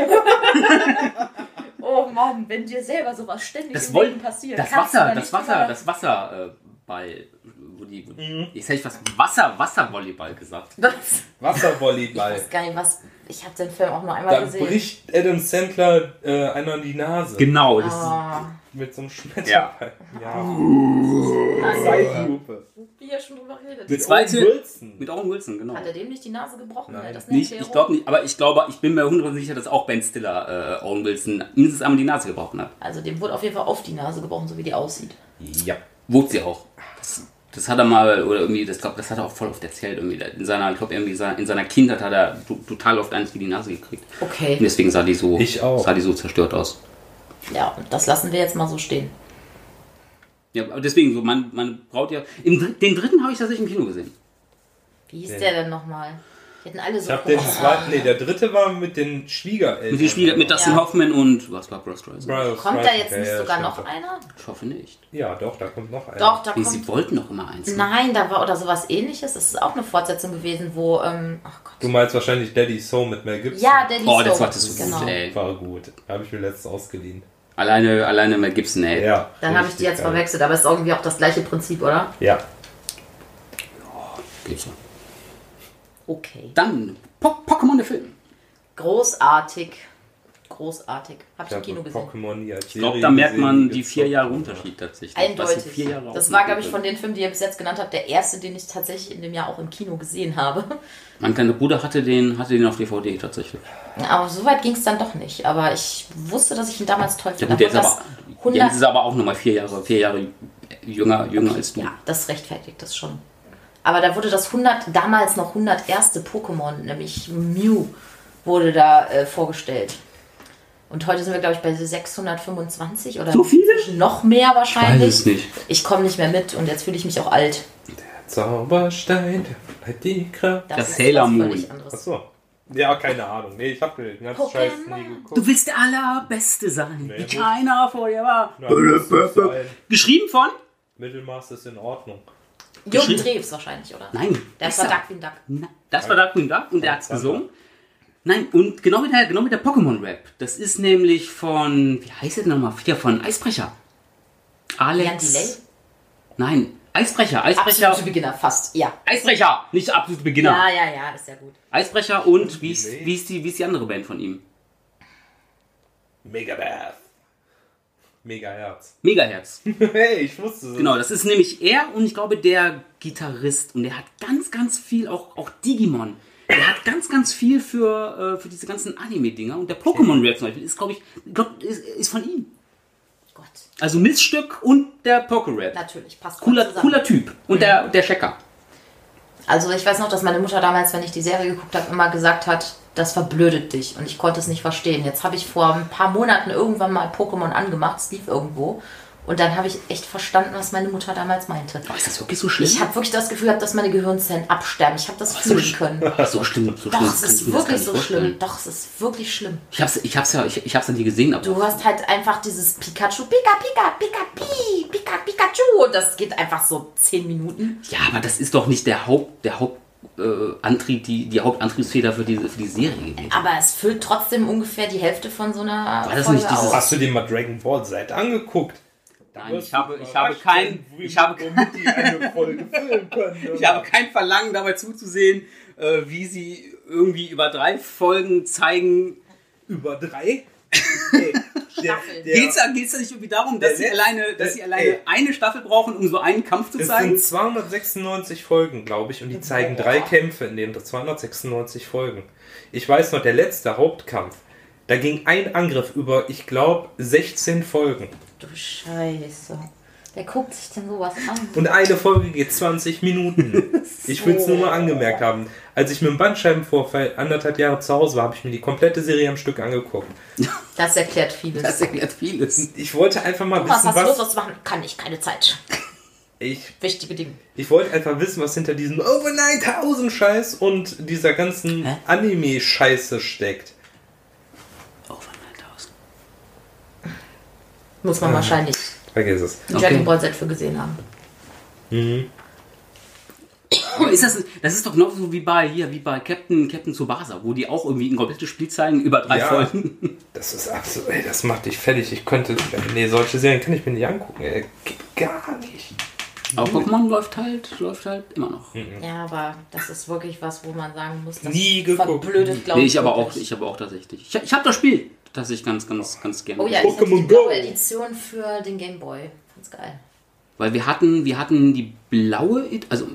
C: Oh Mann, wenn dir selber sowas ständig
A: Das,
C: im Leben passiert.
A: das Wasser,
C: da
A: das Wasser, das Wasser, äh, bei, wo die, wo
B: Mhm.
A: jetzt hätte ich was Wasser, Wasservolleyball gesagt.
C: Was? Ich
B: Wasservolleyball.
C: weiß gar nicht, was. Ich habe den Film auch nur einmal
B: Da
C: gesehen.
B: bricht Adam Sandler äh, einer die Nase.
A: Genau, das
C: Ah,
B: Mit so einem Schmetterball. Ja.
C: nein,
B: Zeitlupe.
C: wie ja schon drüber geredet.
A: Die zweite,
B: Owen Wilson.
A: mit Owen Wilson, genau.
C: Hat er dem nicht die Nase gebrochen?
B: Nein.
C: Das
A: Nicht, ich glaube nicht, aber ich glaube, ich bin mir 100% sicher, dass auch Ben Stiller äh, Owen Wilson mindestens einmal die Nase gebrochen hat.
C: Also dem wurde auf jeden Fall auf die Nase gebrochen, so wie die aussieht.
B: Ja.
A: Wurde sie auch. Das, das hat er mal, oder irgendwie, das glaube das hat er auch voll oft erzählt. Irgendwie. In seiner, ich glaube, irgendwie in seiner Kindheit hat er to- total oft eins wie die Nase gekriegt. Und
C: Okay.
A: deswegen sah die so,
B: Ich auch.
A: sah die so zerstört aus.
C: Ja, und das lassen wir jetzt mal so stehen.
A: Ja, aber deswegen, so, man, man braucht ja. Im, den dritten habe ich tatsächlich im Kino gesehen.
C: Wie hieß
B: Den-
C: der denn nochmal? Die hatten alle so
B: Ich habe den zweiten, nee, der dritte war mit den Schwiegereltern.
A: Mit, den Spieler, mit Dustin
C: Ja.
A: Hoffman und was war Bros Streisand?
C: Kommt da jetzt
B: ja,
C: nicht
B: ja,
C: sogar noch einer?
A: Ich hoffe nicht.
B: Ja, doch, da kommt noch einer.
C: Doch, da
A: Nee,
C: kommt.
A: sie wollten doch immer eins.
C: Nein, da war oder sowas ähnliches. Das ist auch eine Fortsetzung gewesen, wo. Ähm, ach Gott.
B: Du meinst wahrscheinlich Daddy So mit Mel Gibson.
C: Ja, Daddy
A: Oh, das war das so
C: genau.
A: gut, ey.
B: War gut. Habe ich mir letztens ausgeliehen.
A: Alleine, alleine Mel Gibson, ey.
B: Ja.
C: Dann habe ich die jetzt
B: geil.
C: verwechselt, aber es ist irgendwie auch das gleiche Prinzip, oder?
B: Ja.
A: Geht so.
C: Okay.
A: Dann po Pokémon der Film.
C: Großartig. Großartig. Habe ich
B: Ich
C: im Kino gesehen.
B: Pokémon nie als
A: Ich glaube, da merkt man die vier Jahre Unterschied tatsächlich. Das
C: Eindeutig.
A: Jahre
C: das war, glaube ich, von den Filmen, die ihr bis jetzt genannt habt, der erste, den ich tatsächlich in dem Jahr auch im Kino gesehen habe.
A: Mein kleiner Bruder hatte den, hatte den auf DVD tatsächlich.
C: Aber so weit ging es dann doch nicht. Aber ich wusste, dass ich ihn damals toll
A: Ja
C: fand.
A: gut, der ist aber,
C: 100
A: ist aber auch nochmal vier Jahre, vier Jahre jünger, jünger als du.
C: Ja, das rechtfertigt das schon. Aber da wurde das 100, damals noch 101. Pokémon, nämlich Mew, wurde da äh, vorgestellt. Und heute sind wir, glaube ich, bei 625 oder
A: So viele?
C: noch mehr wahrscheinlich.
A: Weiß es nicht.
C: Ich komme nicht mehr mit und jetzt fühle ich mich auch alt.
B: Zauberstein, der bleibt die Kraft.
A: Das
C: ist
A: Sailor Moon.
C: völlig anderes.
B: Achso. Ja, keine Ahnung. Nee, ich hab den ganzen Scheiß nie geguckt.
A: Du willst der Allerbeste sein, nee, wie keiner vor dir war. Ja, Geschrieben von?
B: Mittelmaß ist in Ordnung.
C: Jürgen Drews wahrscheinlich, oder?
A: Nein.
C: Das war Duck Duck.
A: Na, das war Duck Duck und der hat's gesungen. Nein, und genau mit der, genau mit der Pokémon-Rap. Das ist nämlich von, wie heißt der nochmal? Ja, von Eisbrecher. Alex. Jan Delay? Nein, Eisbrecher. Eisbrecher.
C: Absolute Beginner, fast, ja.
A: Eisbrecher, nicht absolute Beginner.
C: Ja, ja, ja, ist ja gut.
A: Eisbrecher und wie ist, wie, ist die, wie ist die andere Band von ihm?
B: Megadeth. Megaherz.
A: Megaherz.
B: hey, ich wusste es.
A: Genau, das ist nämlich er und ich glaube der Gitarrist. Und der hat ganz, ganz viel, auch, auch Digimon. Der hat ganz, ganz viel für, äh, für diese ganzen Anime-Dinger. Und der Pokémon-Rap zum Beispiel ist, glaube ich, glaub, ist, ist von ihm. Gott. Also Missstück und der Poké-Rap.
C: Natürlich, passt
A: cooler, cooler Typ. Und mhm. der, der Checker.
C: Also ich weiß noch, dass meine Mutter damals, wenn ich die Serie geguckt habe, immer gesagt hat, das verblödet dich. Und ich konnte es nicht verstehen. Jetzt habe ich vor ein paar Monaten irgendwann mal Pokémon angemacht, es lief irgendwo. Und dann habe ich echt verstanden, was meine Mutter damals meinte.
A: Oh, ist das wirklich so schlimm?
C: Ich habe wirklich das Gefühl gehabt, dass meine Gehirnzellen absterben. Ich habe das fühlen so können.
A: Ach, so schlimm, so
C: Doch, schlimm. es ist wirklich so schlimm. Doch, es ist wirklich schlimm.
A: Ich habe es ich hab's ja, ich, ich hab's ja nie gesehen.
C: Aber du hast halt einfach dieses Pikachu, Pika, Pika, Pika, Pi, Pika, Pikachu. Und das geht einfach so zehn Minuten.
A: Ja, aber das ist doch nicht der Haupt, der Haupt äh, Antrieb, die, die Hauptantriebsfeder für, diese, für die Serie.
C: Aber es füllt trotzdem ungefähr die Hälfte von so einer.
A: War das Folge nicht dieses,
B: Hast du dir mal Dragon Ball Z angeguckt?
A: Nein, ich habe, ich habe kein, ich habe, ich habe kein Verlangen dabei zuzusehen, äh, wie sie irgendwie über drei Folgen zeigen.
B: Über drei?
A: Geht es da, geht's da nicht irgendwie darum, dass sie alleine, dass sie alleine eine Staffel brauchen, um so einen Kampf zu zeigen?
B: Es sind 296 Folgen, glaube ich, und die zeigen drei Kämpfe in den 296 Folgen. Ich weiß noch, der letzte Hauptkampf, da ging ein Angriff über, ich glaube, 16 Folgen.
C: Du Scheiße. Wer guckt sich denn sowas an?
B: Und eine Folge geht 20 Minuten. so. Ich will es nur mal angemerkt haben. Als ich mit dem Bandscheibenvorfall anderthalb Jahre zu Hause war, habe ich mir die komplette Serie am Stück angeguckt.
C: Das erklärt vieles.
A: Das erklärt vieles.
B: Ich wollte einfach mal
C: wissen, was... Was was machen? Kann ich, keine Zeit.
B: Ich,
C: Wichtige Dinge.
B: Ich wollte einfach wissen, was hinter diesem Over 9000 Scheiß und dieser ganzen Anime-Scheiße steckt.
C: Muss man ah, wahrscheinlich
B: vergiss es.
C: okay. Dragon Ball Z für gesehen haben. Mhm.
A: Ist das, das ist doch noch so wie bei hier, wie bei Captain, Captain Tsubasa, wo die auch irgendwie ein komplettes Spiel zeigen über drei ja, Folgen.
B: Das ist absolut, ey, das macht dich fertig. Ich könnte, nee, solche Serien kann ich mir nicht angucken, ey. Geht gar nicht.
A: Aber Pokémon läuft halt, läuft halt immer noch.
C: Mhm. Ja, aber das ist wirklich was, wo man sagen muss,
B: das Nie geguckt.
C: verblödet,
A: glaube nee, ich. aber auch, ich aber auch tatsächlich. Ich, ich habe das Spiel das ich ganz, ganz, ganz gerne.
C: Oh ja, ich Pokémon die blaue Edition für den Game Boy. Ganz geil.
A: Weil wir hatten, wir hatten die blaue, also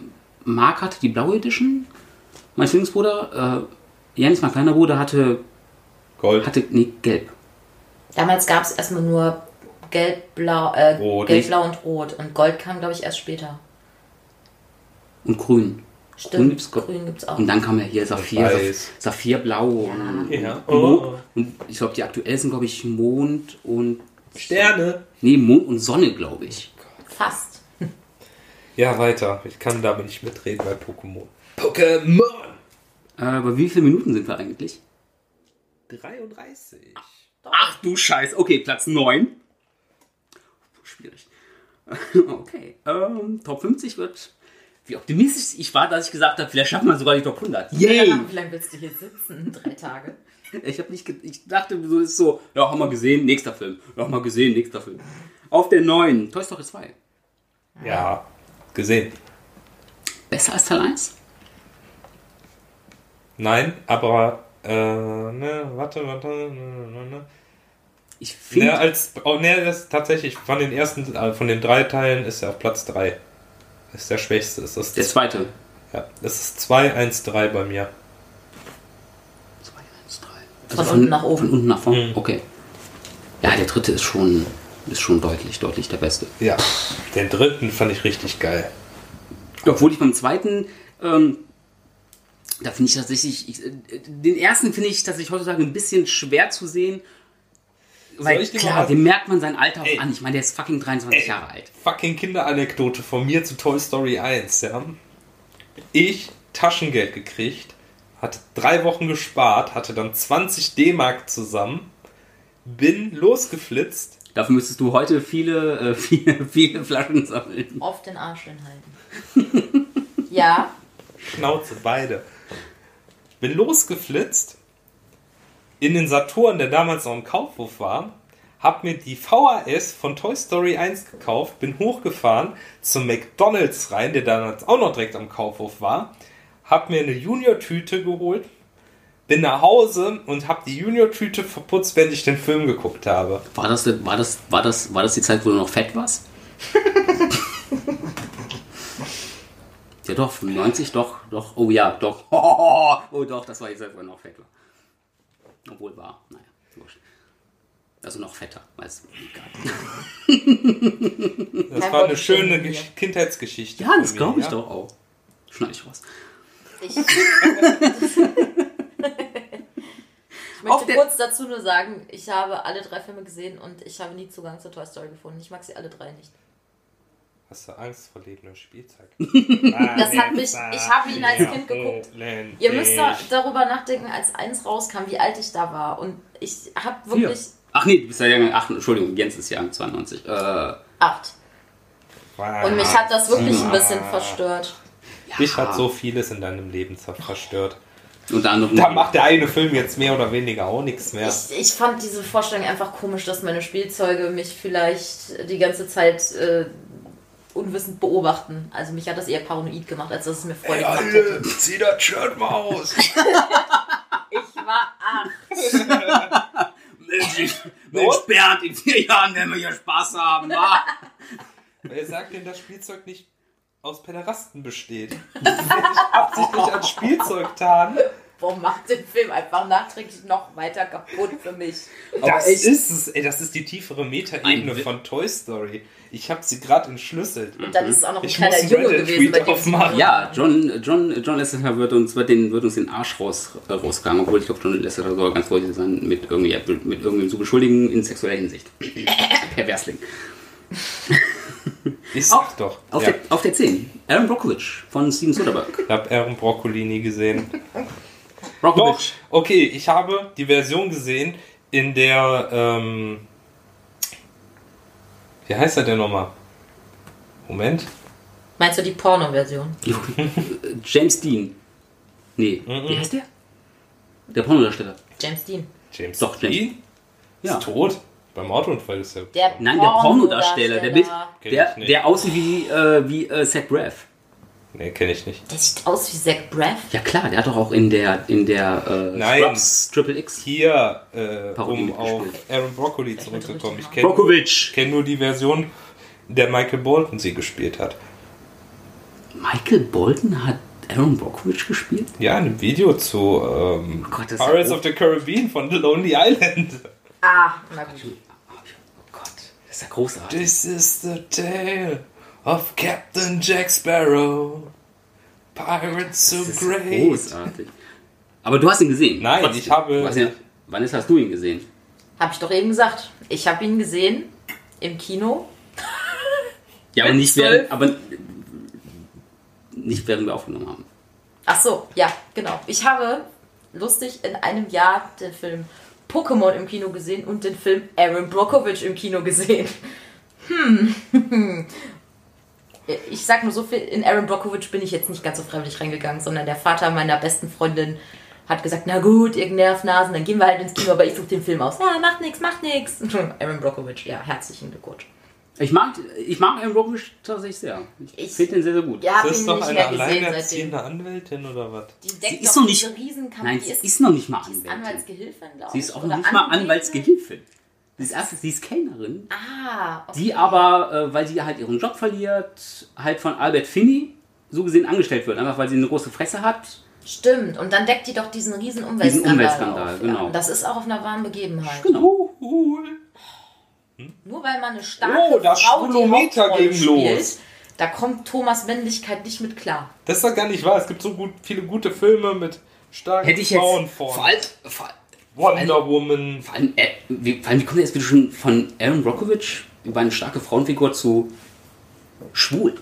A: Mark hatte die blaue Edition. Mein Zwillingsbruder, äh, Janis, mein kleiner Bruder, hatte.
B: Gold.
A: Hatte, nee, gelb.
C: Damals gab es erstmal nur gelb, blau, äh, rot. gelb, blau und rot. Und Gold kam, glaube ich, erst später.
A: Und grün.
C: Stimmt, grün gibt's, grün gibt's auch.
A: Und dann kam ja hier Saphir, Saphirblau.
C: Ja.
A: ja. Oh. Und ich glaube, die aktuell sind, glaube ich, Mond und...
B: Sterne?
A: Nee, Mond und Sonne, glaube ich.
C: Fast.
B: Ja, weiter. Ich kann damit nicht mitreden bei Pokémon. Pokémon!
A: Äh, aber wie viele Minuten sind wir eigentlich?
B: 33.
A: Ach du Scheiß. Okay, Platz 9. Schwierig. Okay. Ähm, Top 50 wird wie optimistisch ich war, dass ich gesagt habe, vielleicht schaffen wir sogar die Top 100.
C: Yay! Wie lange willst du hier sitzen? Drei Tage?
A: Ich habe nicht, ich dachte, so ist so, ja, haben wir gesehen, nächster Film. Ja, haben wir gesehen, nächster Film. Auf der neuen, Toy Story 2.
B: Ja, gesehen.
A: Besser als Teil 1?
B: Nein, aber, äh, ne, warte, warte, ne, ne, ne.
A: Ich finde.
B: Ne, als, oh, ne, das tatsächlich, von den ersten, äh, von den drei Teilen ist er auf Platz 3 ist der schwächste. Ist das
A: der zweite.
B: Ja, das ist 2-1-3 bei mir.
A: 2-1-3. Also von, unten nach oben. Von unten nach vorne. Mhm. Okay. Ja, der dritte ist schon, ist schon deutlich, deutlich der beste.
B: Ja, den dritten fand ich richtig geil.
A: Obwohl ich beim zweiten, ähm, da finde ich tatsächlich, ich, äh, den ersten finde ich tatsächlich heutzutage ein bisschen schwer zu sehen, weil klar, dem merkt man sein Alter auch an. Ich meine, der ist fucking 23 ey, Jahre alt.
B: Fucking Kinderanekdote von mir zu Toy Story 1, ja. Ich Taschengeld gekriegt hatte drei Wochen gespart, hatte dann 20 D-Mark zusammen, bin losgeflitzt.
A: Dafür müsstest du heute viele, äh, viele, viele Flaschen sammeln.
C: Auf den Arsch hinhalten. ja.
B: Schnauze, beide. Bin losgeflitzt in den Saturn, der damals noch im Kaufhof war, hab mir die VHS von Toy Story 1 gekauft, bin hochgefahren zum McDonalds rein, der damals auch noch direkt am Kaufhof war, hab mir eine Junior-Tüte geholt, bin nach Hause und hab die Junior-Tüte verputzt, während ich den Film geguckt habe.
A: War das, war das, war das, war das die Zeit, wo du noch fett warst? ja doch, 95, doch, doch, oh ja, doch, oh, doch, das war die Zeit, wo er noch fett war. Obwohl war, naja, wurscht. Also noch fetter, weißt
B: du. das war eine schöne Gesch Kindheitsgeschichte.
A: Ja, das glaube ich ja? doch auch. Schneide ich raus. Ich, ich
C: möchte kurz dazu nur sagen, ich habe alle drei Filme gesehen und ich habe nie Zugang zur Toy Story gefunden. Ich mag sie alle drei nicht.
B: Hast du Angst vor lebendem Spielzeug?
C: das hat mich, ich habe ihn als Kind geguckt. Ihr müsst da, darüber nachdenken, als eins rauskam, wie alt ich da war. Und ich habe wirklich. Vier.
A: Ach nee, du bist ja Jahrgang 8, Entschuldigung, Jens ist Jahrgang 92. Äh,
C: 8. Und mich hat das wirklich ein bisschen verstört.
B: Ja. Dich hat so vieles in deinem Leben verstört.
A: Unter anderem
B: da macht der eine Film jetzt mehr oder weniger auch nichts mehr.
C: Ich, ich fand diese Vorstellung einfach komisch, dass meine Spielzeuge mich vielleicht die ganze Zeit äh, unwissend beobachten. Also mich hat das eher paranoid gemacht, als dass es mir Freude gemacht hätte.
B: Zieh das Shirt mal aus.
C: ich war acht.
A: Mensch, Mensch Bernd, in vier Jahren werden wir hier Spaß haben, wa?
B: Wer sagt denn, dass Spielzeug nicht aus Pederasten besteht? Die sich absichtlich an Spielzeug tarnen
C: Warum macht den Film einfach nachträglich noch weiter kaputt für mich?
B: Das ist es, ey, das ist die tiefere Metaebene von Toy Story. Ich habe sie gerade entschlüsselt.
C: Und dann ist es auch noch ein ich kleiner Junge gewesen bei
A: dem Ja, John, John, John Lasseter wird uns, wird, den, wird uns den Arsch raus, äh, rauskramen, obwohl ich glaube, John Lasseter soll ganz vorsichtig sein, mit irgendwie, mit irgendwie zu beschuldigen in sexueller Hinsicht. Perversling.
B: Ist auch doch.
A: Auf, ja. der, auf der 10. Aaron Brockovich von Steven Soderbergh.
B: Ich habe Aaron Broccoli nie gesehen. Doch, okay, ich habe die Version gesehen, in der. Ähm, wie heißt er denn nochmal? Moment.
C: Meinst du die Porno-Version?
A: James Dean. Nee, mm -mm. wie heißt der? Der Pornodarsteller.
C: James Dean.
B: James Doch, James. Dean? Ja. Ist tot. Beim Autounfall ist er.
C: Der
A: Nein, der Pornodarsteller, der, der, der aussieht wie, äh, wie äh, Zach Braff.
B: Nee, kenne ich nicht.
C: Der sieht aus wie Zach Braff.
A: Ja klar, der hat doch auch in der in der äh,
B: Nein, Scrubs Triple X
A: hier
B: äh, um auf Aaron Broccoli zurückzukommen. Ich
A: kenne nur,
B: kenn nur die Version, der Michael Bolton sie gespielt hat.
A: Michael Bolton hat Aaron Brockovich gespielt?
B: Ja, in einem Video zu ähm, oh Gott, Pirates of the Caribbean von The Lonely Island.
C: Ah, na gut.
A: Oh Gott, das ist ja großartig.
B: This is the tale of Captain Jack Sparrow. Pirates so great.
A: Großartig. Aber du hast ihn gesehen.
B: Nein, Trotzdem. ich habe.
A: Ja, wann ist, hast du ihn gesehen?
C: Hab ich doch eben gesagt. Ich habe ihn gesehen im Kino.
A: Ja, aber nicht während, aber nicht während wir aufgenommen haben.
C: Ach so, ja, genau. Ich habe lustig in einem Jahr den Film Pokémon im Kino gesehen und den Film Aaron Brockovich im Kino gesehen. Hm. Ich sag nur so viel, in Aaron Brockovich bin ich jetzt nicht ganz so freiwillig reingegangen, sondern der Vater meiner besten Freundin hat gesagt, na gut, ihr Nervnasen, dann gehen wir halt ins Kino, aber ich suche den Film aus. Ja, macht nichts, macht nichts. Aaron Brockovich, ja, herzlichen Glückwunsch.
A: Ich mag, ich mag Aaron Brockovich tatsächlich sehr. Ich, ich finde ihn sehr, sehr gut.
B: Ja, ist das doch eine alleinerziehende Anwältin oder was?
C: Die deckt sie ist noch nicht,
A: Nein, sie ist, ist noch nicht mal
C: Anwältin. Sie ist Anwaltsgehilfin, glaube
A: ich. Sie ist auch noch nicht mal Anwaltsgehilfin. Sie ist, erst, sie ist Kellnerin.
C: Ah,
A: okay. Die aber, äh, weil sie halt ihren Job verliert, halt von Albert Finney so gesehen angestellt wird. Einfach weil sie eine große Fresse hat.
C: Stimmt. Und dann deckt die doch diesen riesen Umweltskandal Diesen
A: Umweltskandal,
C: auf.
A: genau.
C: Ja, das ist auch auf einer wahren Begebenheit.
A: Genau.
C: Hm? Nur weil man eine starke oh, das Frau die Hauptrolle spielt, los. da kommt Thomas Männlichkeit nicht mit klar.
B: Das ist doch gar nicht wahr. Es gibt so gut, viele gute Filme mit starken
A: Hätte ich Frauen jetzt, vor. Vor allem, vor,
B: Wonder vor allem, Woman.
A: Vor allem, äh, wie, vor allem, wie kommt er jetzt wieder schon von Aaron Brockovich über eine starke Frauenfigur zu schwul?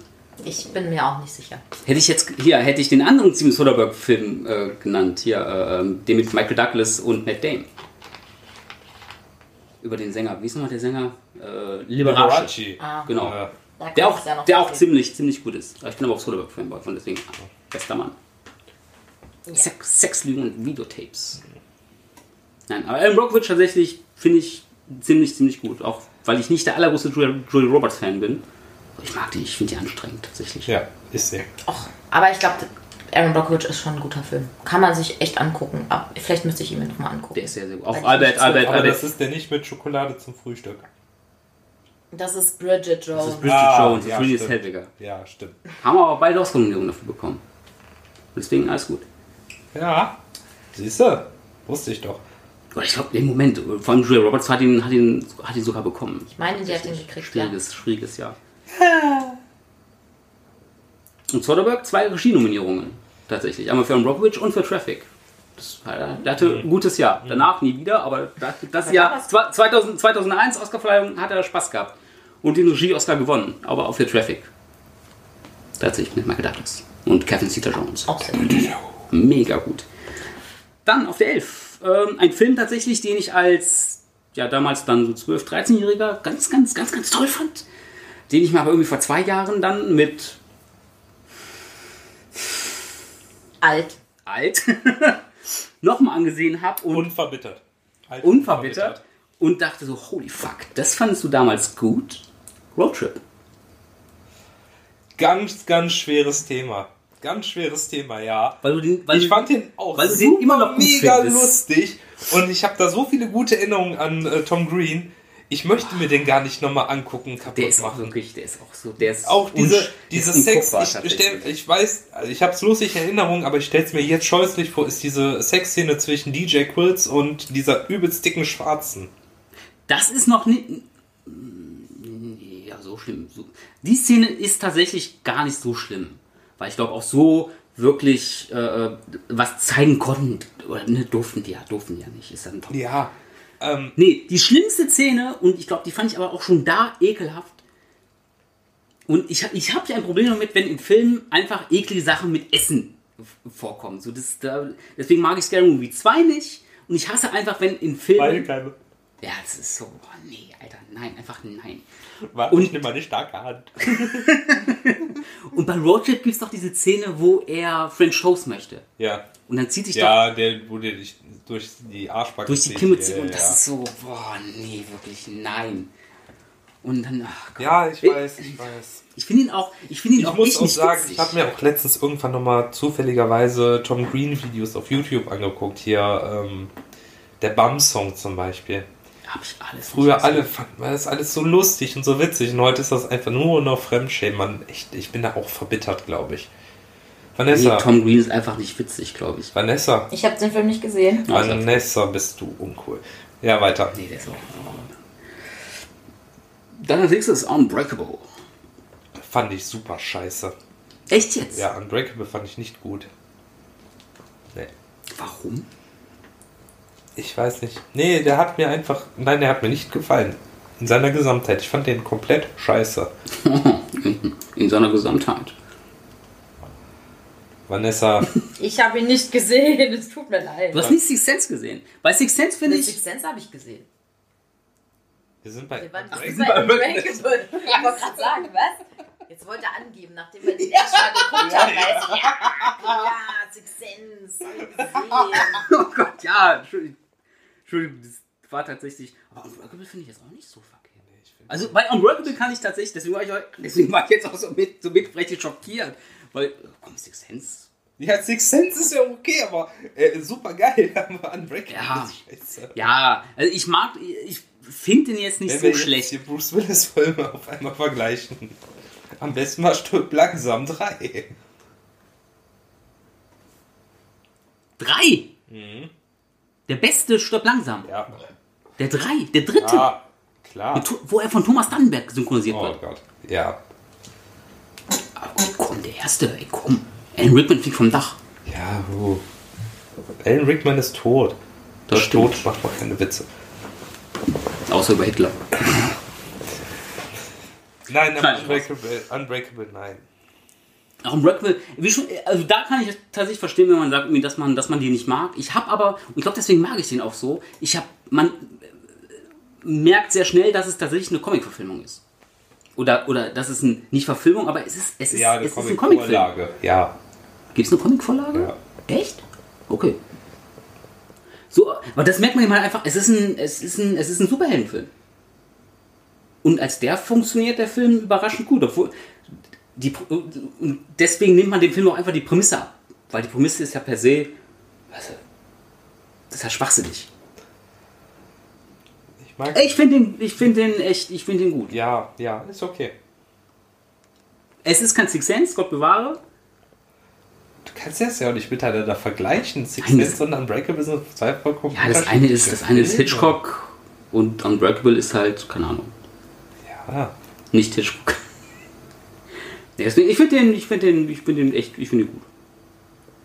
C: Ich bin mir auch nicht sicher.
A: Hätte ich jetzt, hier, hätte ich den anderen Steven Soderbergh-Film äh, genannt, hier, äh, den mit Michael Douglas und Matt Damon. Über den Sänger, wie ist nochmal der Sänger? Äh, Liberace.
B: Liberace.
C: Ah.
A: Genau.
B: Ja.
A: Der auch,
C: ja
A: der auch ziemlich, ziemlich gut ist. Ich bin aber auch Soderbergh-Fanboy, von deswegen bester Mann. Sex, Sexlügen und Videotapes. Nein, aber Aaron Brockovich tatsächlich finde ich ziemlich, ziemlich gut. Auch weil ich nicht der allergrößte Julia, Julia Roberts-Fan bin. Aber Ich mag die, ich finde die anstrengend tatsächlich.
B: Ja, ist sie.
C: Och, aber ich glaube, Aaron Brockovich ist schon ein guter Film. Kann man sich echt angucken. Ab, vielleicht müsste ich ihn mir nochmal angucken.
A: Der ist sehr, sehr gut. Auch Albert, Albert,
B: Aber
A: Albert.
B: das ist der nicht mit Schokolade zum Frühstück.
C: Das ist Bridget Jones.
A: Das ist Bridget
B: Ah,
A: Jones,
B: ja,
A: Julius
B: stimmt.
A: Helwiger.
B: Ja, stimmt.
A: Haben aber beide Oscar-Nominierungen dafür bekommen. Deswegen alles gut.
B: Ja. Siehst du? Wusste ich doch.
A: Aber ich glaube, im Moment, vor allem Julia Roberts hat ihn, hat ihn, hat ihn sogar bekommen.
C: ich meine, die hat ihn gekriegt, ja.
A: Schwieriges, schwieriges Jahr. Und Soderbergh zwei Regie-Nominierungen tatsächlich. Einmal für Brockovich und für Traffic. Das, war- der hatte ein gutes Jahr. Danach nie wieder, aber das, das Jahr, zwa- 2000, 2001 Oscarverleihung hat er Spaß gehabt. Und den Regie-Oscar gewonnen, aber auch für Traffic. Tatsächlich mit Michael Douglas und Kevin Zeta-Jones.
C: Auch sehr gut.
A: Mega gut. Dann auf der 11. Ähm, ein Film tatsächlich, den ich als, ja, damals dann so 12-, 13-Jähriger ganz, ganz, ganz, ganz toll fand. Den ich mir aber irgendwie vor zwei Jahren dann mit
C: Alt.
A: alt nochmal angesehen habe und
B: Unverbittert. Halt
A: unverbittert und dachte so, holy fuck, das fandest du damals gut? Roadtrip.
B: Ganz, ganz schweres Thema. Ganz schweres Thema, ja.
A: Weil du den, weil
B: ich fand den auch
A: weil
B: super
A: immer noch
B: mega
A: findest.
B: lustig und ich habe da so viele gute Erinnerungen an äh, Tom Green. Ich möchte mir den gar nicht nochmal angucken, kaputt
A: der ist auch
B: machen.
A: wirklich, der ist auch so, der ist
B: Auch diese, diese Sex, ich, stell, ich weiß, also ich habe es lustig in Erinnerung, aber ich stelle es mir jetzt scheußlich vor, ist diese Sexszene zwischen DJ Quills und dieser übelst dicken Schwarzen.
A: Das ist noch nicht. Ja, so schlimm. Die Szene ist tatsächlich gar nicht so schlimm. Weil ich glaube, auch so wirklich äh, was zeigen konnten. Oder ne, durften die ja, durften die ja nicht. Ist dann top.
B: Ja, ähm,
A: Nee, die schlimmste Szene, und ich glaube, die fand ich aber auch schon da ekelhaft. Und ich, hab- ich habe ja ein Problem damit, wenn in Filmen einfach eklige Sachen mit Essen vorkommen. So, das, da, deswegen mag ich Scary Movie 2 nicht. Und ich hasse einfach, wenn in Filmen.
B: keine.
A: Ja, das ist so, boah, nee, Alter, nein, einfach nein.
B: Warte,
A: Und-
B: ich nehme mal eine starke Hand.
A: Und bei Roadtrip gibt es doch diese Szene, wo er French Toast möchte.
B: Ja.
A: Und dann zieht sich
B: Ja, der, wo der dich durch die Arschbacke
A: doch durch die. Kimme zieht.
B: Ja,
A: Und
B: ja.
A: das ist so, boah, nee, wirklich, nein. Und dann, ach Gott.
B: Ja, ich weiß, ich weiß.
A: Ich finde ihn auch, ich finde ihn
B: Ich
A: auch
B: muss auch
A: nicht
B: sagen,
A: witzig.
B: ich habe mir auch letztens irgendwann nochmal zufälligerweise Tom Green Videos auf YouTube angeguckt. Hier ähm, der Bum-Song zum Beispiel.
A: Hab ich alles
B: Früher alle fanden das alles so lustig und so witzig und heute ist das einfach nur noch Fremdschämen. Man, echt, ich bin da auch verbittert, glaube ich. Vanessa,
A: Nee, Tom Green ist einfach nicht witzig, glaube ich.
B: Vanessa,
C: Ich habe den Film nicht gesehen.
B: Vanessa, bist du uncool. Ja, weiter.
A: nee, der ist auch. Dann als nächstes Unbreakable.
B: Fand ich super scheiße.
A: Echt jetzt?
B: Ja, Unbreakable fand ich nicht gut. Nee.
A: Warum?
B: Ich weiß nicht. Nee, der hat mir einfach. Nein, der hat mir nicht gefallen. In seiner Gesamtheit. Ich fand den komplett scheiße.
A: In seiner Gesamtheit.
B: Vanessa,
C: Ich habe ihn nicht gesehen. Es tut mir leid.
A: Du hast nicht Six Sense gesehen. Bei Six Sense finde ich.
C: Sense habe ich gesehen.
B: wir sind bei.
C: Wir waren bei. Ich wollte gerade sagen, was? Jetzt wollte er angeben, nachdem wir den erst mal geguckt haben. Weiß ich, ja, ja, Sixth Sense, hab ich gesehen.
A: Oh Gott, ja, Entschuldigung. Entschuldigung, das war tatsächlich. Aber Unbreakable finde ich jetzt auch nicht so verkehrt. Also bei Unbreakable kann ich tatsächlich, deswegen war ich, deswegen war ich jetzt auch so mit, so mitbrechend schockiert. Weil, komm, Six Sense.
B: Ja, Six Sense ist ja okay, aber äh, super geil. Aber Unbreakable
A: Ja.
B: ist scheiße.
A: Ja, also ich mag, ich finde den jetzt nicht
B: Wenn
A: so
B: wir jetzt
A: schlecht.
B: hier Bruce Willis Filme auf einmal vergleichen. Am besten mal Stück langsam 3.
A: Drei! Der beste stirbt langsam.
B: Ja.
A: Der drei, der dritte.
B: Ah, klar.
A: Mit Wo er von Thomas Dannenberg synchronisiert
B: Oh
A: wird.
B: Gott. Ja.
A: Aber komm, der erste, ey, komm. Alan Rickman fliegt vom Dach.
B: Ja, uh. Alan Rickman ist tot.
A: Das
B: ist tot, macht mal keine Witze.
A: Außer über Hitler.
B: Nein,
A: Nein,
B: Unbreakable, Unbreakable, nein.
A: Auch Unbreakable, wie schon, also da kann ich tatsächlich verstehen, wenn man sagt, dass man, dass man die nicht mag. Ich habe aber, und ich glaube, deswegen mag ich den auch so, ich habe, man merkt sehr schnell, dass es tatsächlich eine Comic-Verfilmung ist. Oder, oder das ist ein, nicht Verfilmung, aber es ist, es ist,
B: Ja, eine
A: es ist ein
B: Comic-Vorlage. Ja.
A: Gibt es eine Comic-Vorlage?
B: Ja.
A: Echt? Okay. So, aber das merkt man mal einfach, es ist ein, es ist ein, es ist ein Superheldenfilm. Und als der funktioniert der Film überraschend gut. Obwohl die, und deswegen nimmt man dem Film auch einfach die Prämisse ab. Weil die Prämisse ist ja per se, also, das ist ja schwachsinnig.
B: Ich mag.
A: Ich finde den, ich finde den echt, ich finde den gut.
B: Ja, ja, ist okay.
A: Es ist kein Six Sense, Gott bewahre.
B: Du kannst das ja auch nicht miteinander vergleichen. Six
A: Nein,
B: Sense und Unbreakable sind zwei vollkommen
A: Ja, das eine ist, das eine ist Hitchcock und Unbreakable ist halt, keine Ahnung.
B: Ja.
A: nicht Hitchcock. Deswegen, ich finde den, ich finde den, ich finde den echt, ich finde gut.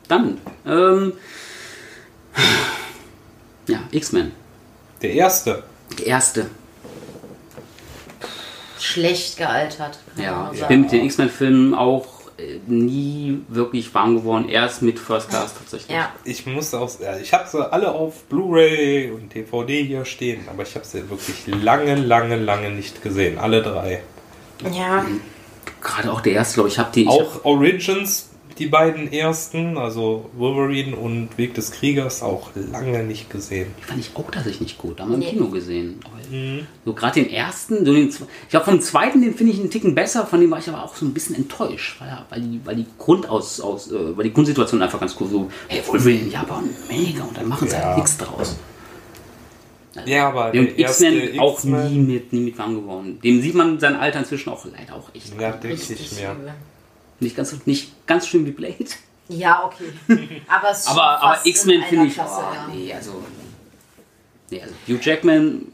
A: Dann, ähm, ja, X-Men.
B: Der erste.
A: Der erste.
C: Schlecht gealtert.
A: Ja, ich bin mit den X-Men-Filmen auch äh, nie wirklich warm geworden. Erst mit First Class tatsächlich.
C: Ja,
B: Ich muss auch, ja, ich habe sie alle auf Blu-ray und DVD hier stehen, aber ich habe sie wirklich lange, lange, lange nicht gesehen. Alle drei.
C: ja.
A: Gerade auch der erste, glaube ich, habe die. Ich
B: Auch Origins, die beiden ersten, also Wolverine und Weg des Kriegers, auch lange nicht gesehen.
A: Die fand ich auch tatsächlich nicht gut. Da haben wir im
C: Nee.
A: Kino gesehen. Aber So gerade den ersten, so den, ich glaube vom zweiten, den finde ich einen Ticken besser, von dem war ich aber auch so ein bisschen enttäuscht, weil, er- weil, die, weil die Grundaus, aus, äh, weil die Grundsituation einfach ganz cool so, hey, Wolverine in Japan, mega, und dann machen sie
B: Ja.
A: halt nichts draus.
B: Ja, aber erste
A: X-Men auch
B: X-Men-
A: nie mit, nie mit warm geworden. Dem sieht man sein Alter inzwischen auch leider auch echt.
B: Ja, denke
C: Richtig übel.
A: Nicht ganz, so- nicht ganz schlimm wie Blade.
C: Ja, okay. Aber, es ist schon
A: Aber, aber X-Men finde ich,
C: Klasse,
A: oh,
C: ja.
A: nee, also, nee, also Hugh Jackman,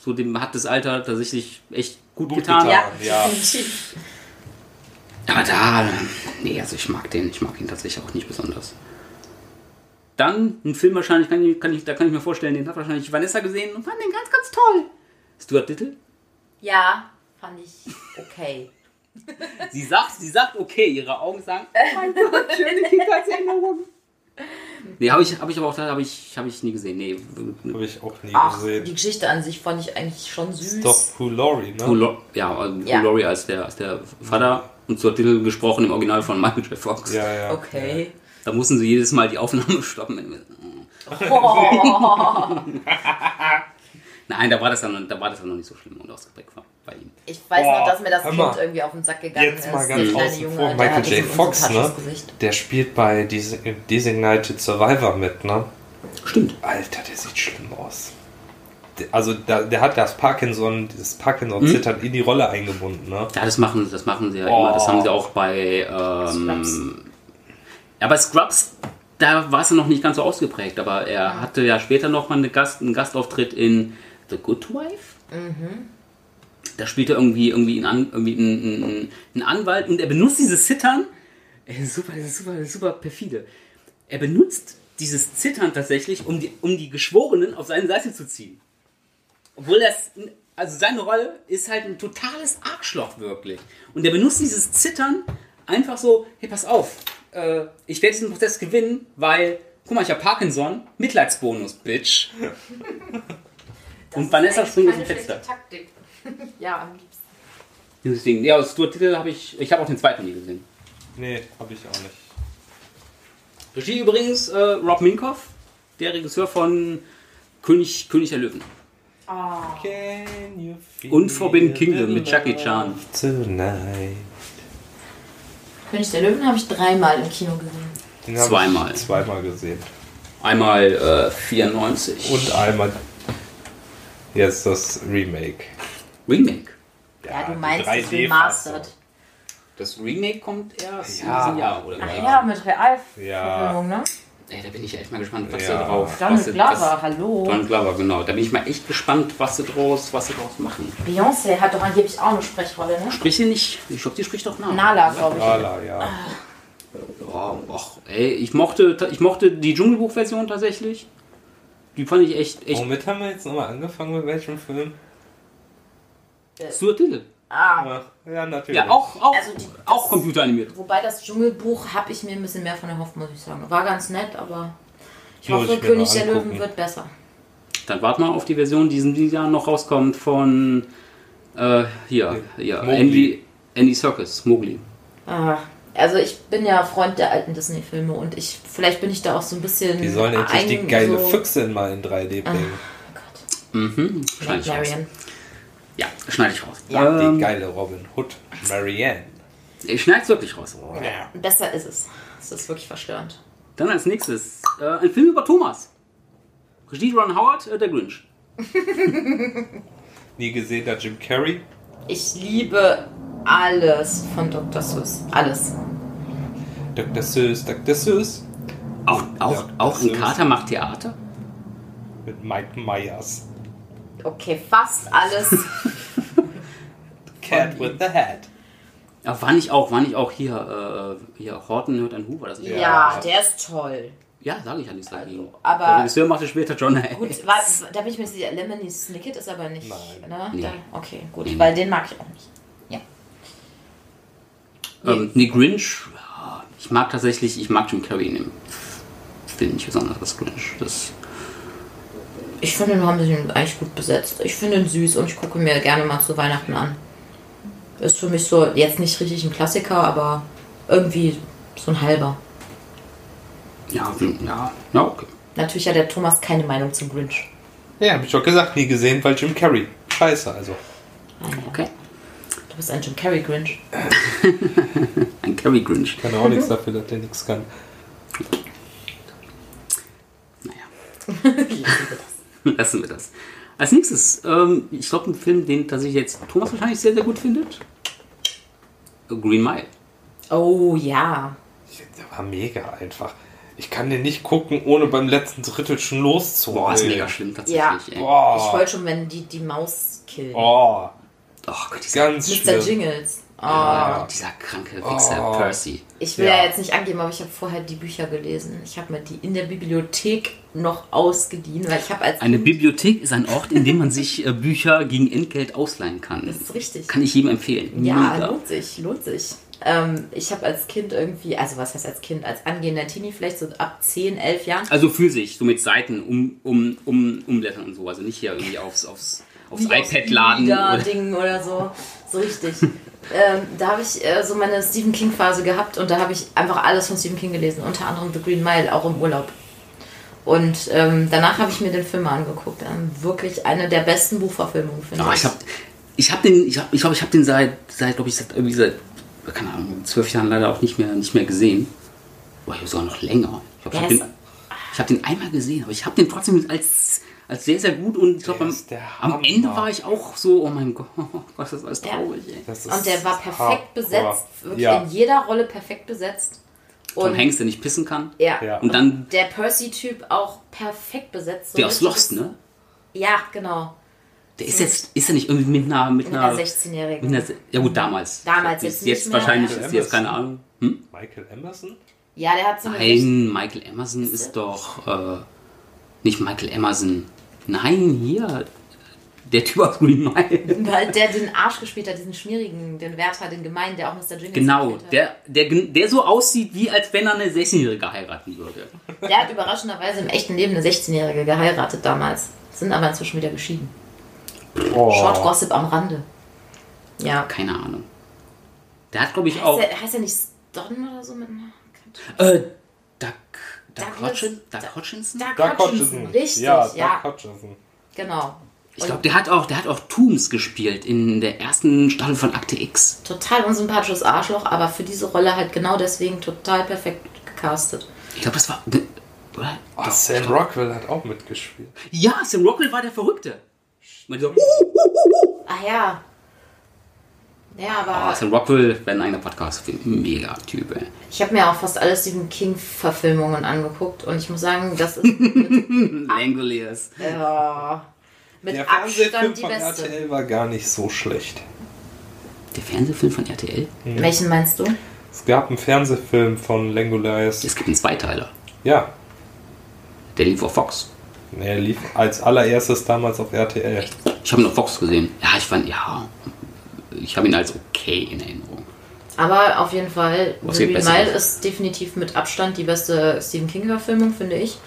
A: so dem hat das Alter tatsächlich echt gut,
B: Gut
A: getan.
B: getan.
C: Ja,
B: Ja.
C: definitiv.
A: Aber da, nee, also ich mag den, ich mag ihn tatsächlich auch nicht besonders. Dann ein Film wahrscheinlich, kann ich, kann ich, da kann ich mir vorstellen, den hat wahrscheinlich Vanessa gesehen und fand den ganz, ganz toll. Stuart Little?
C: Ja, fand ich okay.
A: Sie sagt, sie sagt okay, ihre Augen sagen, oh mein Gott, schöne Kindheitserinnerung. Nee, habe ich, hab ich aber auch, habe ich, hab ich nie gesehen. Nee,
B: Habe ich auch nie
C: Ach, die
B: gesehen.
C: Geschichte an sich fand ich eigentlich schon süß.
B: Hugh Laurie, ne?
A: Lau- ja, äh, Hugh
C: Ja.
A: Laurie als der, als der Vater und Stuart Little gesprochen im Original von Michael J. Fox.
B: Ja, ja.
C: Okay.
A: Da mussten sie jedes Mal die Aufnahme stoppen.
C: Oh,
A: Nein, da war das dann, da war das dann noch nicht so schlimm und ausgeprägt war bei ihm.
C: ich weiß
B: Boah,
C: noch, dass mir das Kind
B: mal.
C: irgendwie auf den Sack gegangen
B: Jetzt
C: ist.
B: mal ganz
C: der kleine Junge,
B: vor,
C: der
B: Michael J. Fox, ne? Der spielt bei Des- Designated Survivor mit, ne?
A: Stimmt.
B: Alter, der sieht schlimm aus. Der- Also da, der hat das Parkinson, dieses Parkinson-Zittern in die Rolle eingebunden, ne?
A: Ja, das machen, das machen sie ja
B: Oh.
A: immer. Das haben sie auch bei. Ähm, Ja, bei Scrubs, da war es ja noch nicht ganz so ausgeprägt, aber er hatte ja später noch mal eine Gast, einen Gastauftritt in The Good Wife. Da spielt er irgendwie, irgendwie, einen, An, irgendwie einen, einen, einen Anwalt und er benutzt dieses Zittern. Super, super, super perfide. Er benutzt dieses Zittern tatsächlich, um die, um die Geschworenen auf seine Seite zu ziehen. Obwohl das, also seine Rolle ist halt ein totales Arschloch wirklich. Und er benutzt dieses Zittern einfach so, hey, pass auf, äh, ich werde diesen Prozess gewinnen, weil, guck mal, ich habe Parkinson, Mitleidsbonus, Bitch. Und Vanessa springt aus dem Fenster.
C: Taktik. ja, am liebsten.
A: Deswegen, ja, aus Stuart Little habe ich, ich habe auch den zweiten nie gesehen.
B: Nee, habe ich auch nicht.
A: Regie übrigens äh, Rob Minkoff, der Regisseur von König, König der Löwen.
B: Can you feel
A: Und Forbidden Kingdom mit Jackie Chan.
B: Tonight.
C: König der Löwen habe ich dreimal im Kino gesehen.
B: Den
A: Zweimal.
B: Ich zweimal gesehen.
A: Einmal äh, 94.
B: Und einmal jetzt das Remake.
A: Remake.
C: Ja, du
B: die
C: meinst das
B: 3D-Fassung.
C: Remastered.
A: Das Remake kommt erst
B: Ja.
A: in diesem Jahr, oder?
C: Ach ja, mit Realverfilmung,
B: Ja.
C: ne?
A: Ey, da bin ich echt mal gespannt, was
B: Ja.
A: sie drauf.
C: Donald
A: sie-
C: Glover,
A: was-
C: hallo.
A: Donald Glover, genau. Da bin ich mal echt gespannt, was sie draus, was sie draus machen.
C: Beyoncé hat doch angeblich auch eine Sprechrolle, ne?
A: Spricht sie nicht? Ich glaube, die spricht doch nach.
C: Nala, glaube ich.
B: Lala, ja.
A: Ja, och, ey, ich mochte, ich mochte die Dschungelbuch-Version tatsächlich. Die fand ich echt, echt
B: Womit haben wir jetzt nochmal angefangen mit welchem Film?
A: Stuart Little.
C: Ah.
B: Ja, natürlich.
A: Ja, auch, auch,
C: Also die-
A: auch computeranimiert.
C: Wobei das Dschungelbuch habe ich mir ein bisschen mehr von erhofft, muss ich sagen. War ganz nett, aber ich
B: Muss
C: hoffe,
B: ich
C: König der Löwen wird besser.
A: Dann warten wir auf die Version, die in diesem Jahr noch rauskommt von äh, hier,
B: Mowgli.
A: Andy, Andy Circus, Mowgli.
C: Ah, also ich bin ja Freund der alten Disney-Filme und ich vielleicht bin ich da auch so ein bisschen.
B: Die sollen endlich die geile
C: so,
B: Füchse mal in 3D bringen.
C: Oh Gott.
A: Mhm, schneide ich raus.
C: Marion.
A: Ja, schneide ich raus.
C: Ja.
B: Die
A: Ähm,
B: geile Robin Hood, Marianne.
A: ich schneide es wirklich raus.
C: Besser ist es. Es ist wirklich verstörend.
A: Dann als nächstes äh, ein Film über Thomas. Regie Ron Howard, äh, der Grinch.
B: Nie gesehen, der Jim Carrey.
C: Ich liebe alles von Dr. Seuss. Alles.
B: Dr. Seuss, Dr. Seuss.
A: Auch, auch,
B: Ja,
A: auch ein Kater macht Theater.
B: Mit Mike Myers.
C: Okay, fast alles.
B: Cat with the Hat.
A: Ja, war nicht auch, war nicht auch hier, äh, hier Horton hört ein war das
C: ja.
B: Ja.
C: der ist toll.
A: Ja, sage ich ja nichts dagegen.
C: aber-
A: der Regisseur machte später John Hayes.
C: Gut, war, da bin ich mir sicher, Lemony Snicket ist aber nicht.
B: Nein.
C: Ne?
A: Nee.
C: Da, okay, gut,
A: Nee.
C: weil den mag ich auch nicht. Ja.
A: Ähm, nee, Grinch, ich mag tatsächlich, ich mag Jim Carrey in dem Film nicht besonders als Grinch. Das,
C: Ich finde, den haben sie ihn eigentlich gut besetzt. Ich finde ihn süß und ich gucke mir gerne mal zu Weihnachten an. Ist für mich so, jetzt nicht richtig ein Klassiker, aber irgendwie so ein halber.
A: ja, ja, ja, okay.
C: Natürlich hat der Thomas keine Meinung zum Grinch.
B: Ja, hab ich doch gesagt, nie gesehen, weil Jim Carrey. Scheiße, also.
C: Ah, ja.
A: Okay.
C: Du bist ein Jim Carrey Grinch.
A: Ein Carrey Grinch.
B: Kann auch nichts dafür, dass der nichts kann.
A: Naja, lassen wir das. Als nächstes, ähm, ich glaube, ein Film, den tatsächlich jetzt Thomas wahrscheinlich sehr, sehr gut findet. Green Mile.
C: Oh ja.
B: Der war mega einfach. Ich kann den nicht gucken, ohne beim letzten Drittel schon loszuholen.
A: Boah, ist mega schlimm tatsächlich.
C: Ja.
A: Ey.
B: Boah.
C: Ich wollte schon, wenn die die Maus killen.
B: Oh,
A: Oh Gott, dieser,
B: ganz
C: Mr.
B: schlimm.
C: Jingles. Oh.
A: oh, dieser kranke Wichser
B: Oh.
A: Percy.
C: Ich will
B: Ja.
C: ja. jetzt nicht angeben, aber ich habe vorher die Bücher gelesen. Ich habe mir die in der Bibliothek noch ausgeliehen, weil ich habe als
A: Eine Bibliothek ist ein Ort, in dem man sich äh, Bücher gegen Entgelt ausleihen kann.
C: Das ist richtig.
A: Kann ich jedem empfehlen.
C: Ja,
A: Mega.
C: lohnt sich, lohnt sich. Ähm, ich habe als Kind irgendwie, also was heißt als Kind, als angehender Teenie vielleicht so ab 10, 11 Jahren.
A: Also für sich, so mit Seiten um, um, um, umblättern und so. Also nicht hier irgendwie aufs, aufs, aufs iPad laden. Oder,
C: Ding oder so. So richtig. ähm, da habe ich äh, so meine Stephen King Phase gehabt und da habe ich einfach alles von Stephen King gelesen, unter anderem The Green Mile, auch im Urlaub. Und ähm, danach habe ich mir den Film angeguckt. Ähm, wirklich eine der besten Buchverfilmungen, finde
A: oh,
C: ich.
A: ich habe ich hab den, ich glaube, ich, glaub, ich habe den seit, seit glaube ich, seit irgendwie seit, keine Ahnung, zwölf Jahren leider auch nicht mehr, nicht mehr gesehen. Boah, ich habe sogar noch länger. Ich glaube, ich habe den, ich hab den einmal gesehen, aber ich habe den trotzdem als, als sehr, sehr gut und ich glaube, am, am. Ende war ich auch so, oh mein Gott, das ist alles traurig, ey.
B: Das ist
C: Und der war perfekt
B: hardcore.
C: besetzt, wirklich
B: Ja.
C: in jeder Rolle perfekt besetzt.
A: Tom
C: Und
A: Hanks, der nicht pissen kann.
C: ja.
B: Ja.
A: Und dann
C: der Percy-Typ auch perfekt besetzt. So
A: der aus Lost, ne?
C: Ja, genau.
A: Der ist jetzt, ist er nicht irgendwie mit einer, mit
C: Mit
A: einer,
C: einer
A: mit
C: 16-Jährigen.
A: einer ja gut, damals.
C: Damals,
A: jetzt,
C: jetzt
A: jetzt,
C: nicht mehr,
A: wahrscheinlich
B: ja.
A: ist jetzt keine Ahnung. Hm?
B: Michael Emerson?
C: Ja, der hat so
A: Nein, Michael Emerson
C: Ist
A: ist doch äh, nicht Michael Emerson. Nein, hier. Der Typ aus Green Mile.
C: Weil der den Arsch gespielt hat, diesen schmierigen, den Wärter, den gemeinen, der auch Mr. Jingles
A: Genau, der, der, der so aussieht, wie als wenn er eine 16-Jährige heiraten würde.
C: Der hat überraschenderweise im echten Leben eine 16-Jährige geheiratet damals. Sind aber inzwischen wieder geschieden.
B: Oh.
C: Short Gossip am Rande. Ja.
A: Keine Ahnung. Der hat, glaube ich,
C: Heißt
A: auch.
C: der, heißt der nicht Stodden oder so mit
A: Äh, Duck. Duck- Hodgkinson?
C: Doug
B: Doug
C: Hutchinson. Richtig,
B: ja.
C: ja.
B: Doug Hodgson.
C: Genau.
A: Ich glaube, der hat auch, der hat auch Tooms gespielt in der ersten Staffel von Akte X.
C: Total unsympathisches Arschloch, aber für diese Rolle halt genau deswegen total perfekt gecastet.
A: Ich glaube, das war. Oder?
B: Oh,
A: Doch,
B: Sam
A: glaub-
B: Rockwell hat auch mitgespielt.
A: Ja, Sam Rockwell war der Verrückte. Man so,
C: Ah ja. Ja, aber
A: oh, Sam Rockwell wäre ein eigener Podcast. Mega Typ, ey.
C: ich habe mir auch fast alle Stephen King-Verfilmungen angeguckt und ich muss sagen, das ist mit,
A: Langoliers.
C: ja, mit
B: Der Fernsehfilm
C: Abstand die
B: von
C: beste.
B: RTL war gar nicht so schlecht.
A: Der Fernsehfilm von RTL?
C: Welchen meinst du?
B: Es gab einen Fernsehfilm von Langoliers.
A: Es gibt einen Zweiteiler.
B: Ja,
A: Der lief auf Fox.
B: er lief als allererstes damals auf RTL.
A: Ich habe nur Fox gesehen. Ja, ich fand, ja. Ich habe ihn als okay in Erinnerung.
C: Aber auf jeden Fall,
A: Was
C: The Green Mile ist definitiv mit Abstand die beste Stephen King-Verfilmung, finde ich.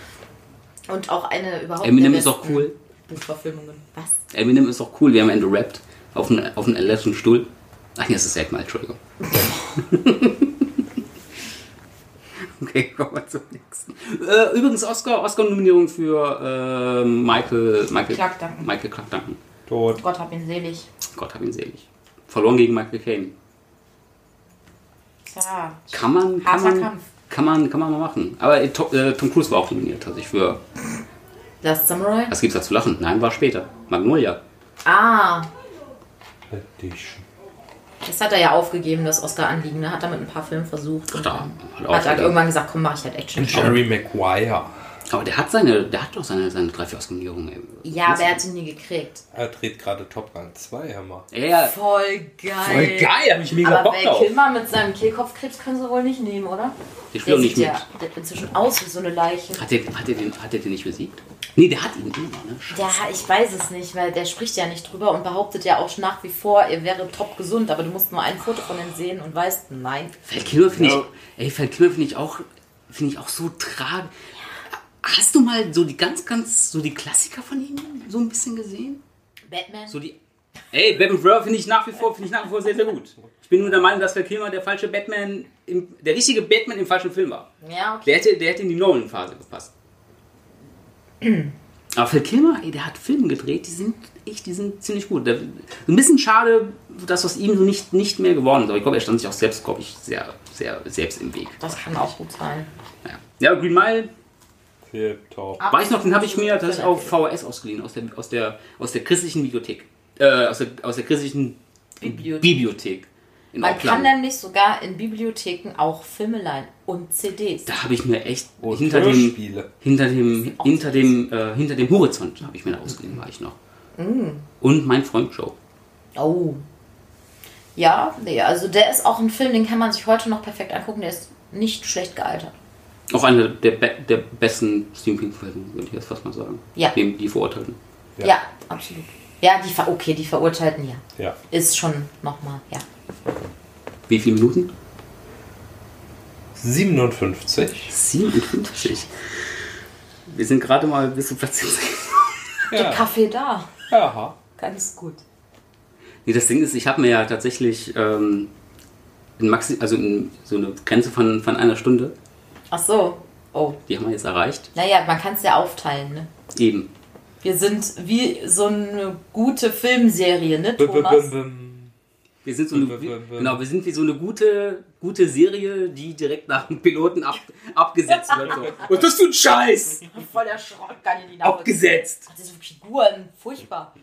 C: Und auch eine überhaupt
A: Eminem
C: der
A: ist auch cool.
C: Buchverfilmungen. Was?
A: Eminem ist auch cool, wir haben Ende rappt auf einem auf einem elektrischen Stuhl. Ach nee, das ist Mal, Entschuldigung. okay, kommen wir zum nächsten. Äh, übrigens Oscar, Oscar-Nominierung für äh, Michael, Michael
C: Clark Duncan.
A: Michael Clark Duncan.
B: Tot.
C: Gott hab ihn selig.
A: Gott hab ihn selig. Verloren gegen Michael Caine.
C: Tja,
A: Kann man, kann man,
C: Kampf.
A: kann man, kann man mal machen. Aber äh, Tom, äh, Tom Cruise war auch nominiert, tatsächlich für.
C: Last Samurai?
A: Was gibt's da zu lachen? Nein, war später. Magnolia.
C: Ah, das hat er ja aufgegeben, das Oscar-Anliegen. Ne? Hat er mit ein paar Filmen versucht.
A: Ach,
C: und
A: da, hat
C: er irgendwann gesagt, komm, mach ich halt Action.
B: Jerry Maguire.
A: Aber der hat seine, der hat doch seine, seine drei, vier Oscar-Nominierungen. ey.
C: Ja, aber er hat ihn nie gekriegt.
B: Er dreht gerade Top Rang 2, Hammer.
A: Ja.
C: Voll geil.
A: Voll geil, hab ich mega
C: Aber
A: Bock drauf.
C: Kilmer mit seinem Kehlkopfkrebs können sie wohl nicht nehmen, oder?
A: Der spielt auch nicht mit.
C: ja der sieht inzwischen aus wie so eine Leiche.
A: Hat der, hat, der den, hat der den nicht besiegt? Nee, der hat ihn immer, ne? Scheiße.
C: Ja, ich weiß es nicht, weil der spricht ja nicht drüber und behauptet ja auch nach wie vor, er wäre top gesund, aber du musst nur ein Foto von ihm sehen und weißt, nein.
A: Val Kilmer finde
B: Ja.
A: ich, ey, Val Kilmer finde ich auch, finde ich auch so tragisch. Hast du mal so die ganz, ganz, so die Klassiker von ihm so ein bisschen gesehen?
C: Batman?
A: So die, ey, Batman Forever finde ich nach wie vor, finde ich nach wie vor sehr, sehr gut. Ich bin nur der Meinung, dass Val Kilmer der falsche Batman, im, der richtige Batman im falschen Film war.
C: ja, okay.
A: Der hätte, der hätte in die Nolan-Phase gepasst. Aber Phil Kilmer, ey, der hat Filme gedreht, die sind echt, die sind ziemlich gut. Der, ein bisschen schade, dass aus ihm so nicht, nicht mehr geworden ist. Aber ich glaube, er stand sich auch selbst, glaube ich, sehr, sehr selbst im Weg.
C: Das kann auch gut sein.
A: Ja, ja Green Mile,
B: Tip top.
A: weiß noch, den habe ich mir tatsächlich auf VHS ausgeliehen, aus der, aus der, aus der christlichen Bibliothek. Äh, aus der, aus der christlichen
C: Bibliothek.
A: Bibliothek. In
C: Man kann
A: Auckland.
C: nämlich sogar in Bibliotheken auch Filme leihen und CDs.
A: Da habe ich mir echt
B: Und
A: hinter dem, hinter dem, hinter dem, äh, hinter dem Horizont habe ich mir da ausgeliehen, war ich noch. Und mein Freund Joe.
C: Oh. Ja, nee, also der ist auch ein Film, den kann man sich heute noch perfekt angucken, der ist nicht schlecht gealtert.
A: Auch einer der, be der besten Stephen King-Filme, würde ich jetzt fast mal sagen.
C: Ja.
A: Neben die Verurteilten.
B: Ja.
C: Ja, absolut. Ja, die Ver okay, die Verurteilten, ja.
B: Ja.
C: Ist schon nochmal, ja.
A: Wie viele Minuten?
B: 57.
A: 57. Wir sind gerade mal bis zu Platz 10.
C: Der
B: Ja.
C: Kaffee da.
B: Aha.
C: Ganz gut.
A: Nee, das Ding ist, ich habe mir ja tatsächlich ähm, in Maxi also in so eine Grenze von, von einer Stunde,
C: Ach so. Oh.
A: die haben wir jetzt erreicht.
C: Naja, man kann es ja aufteilen, ne?
A: Eben.
C: Wir sind wie so eine gute Filmserie, ne,
B: Bum, bum,
C: Thomas?
B: bum, bum.
A: Wir sind so eine, genau, wir sind wie so eine gute, gute Serie, die direkt nach dem Piloten ab, abgesetzt wird. So. Was ist das für ein Scheiß?
C: Voll der Schrottgang in die Nase.
A: Abgesetzt.
C: Diese Figuren, furchtbar.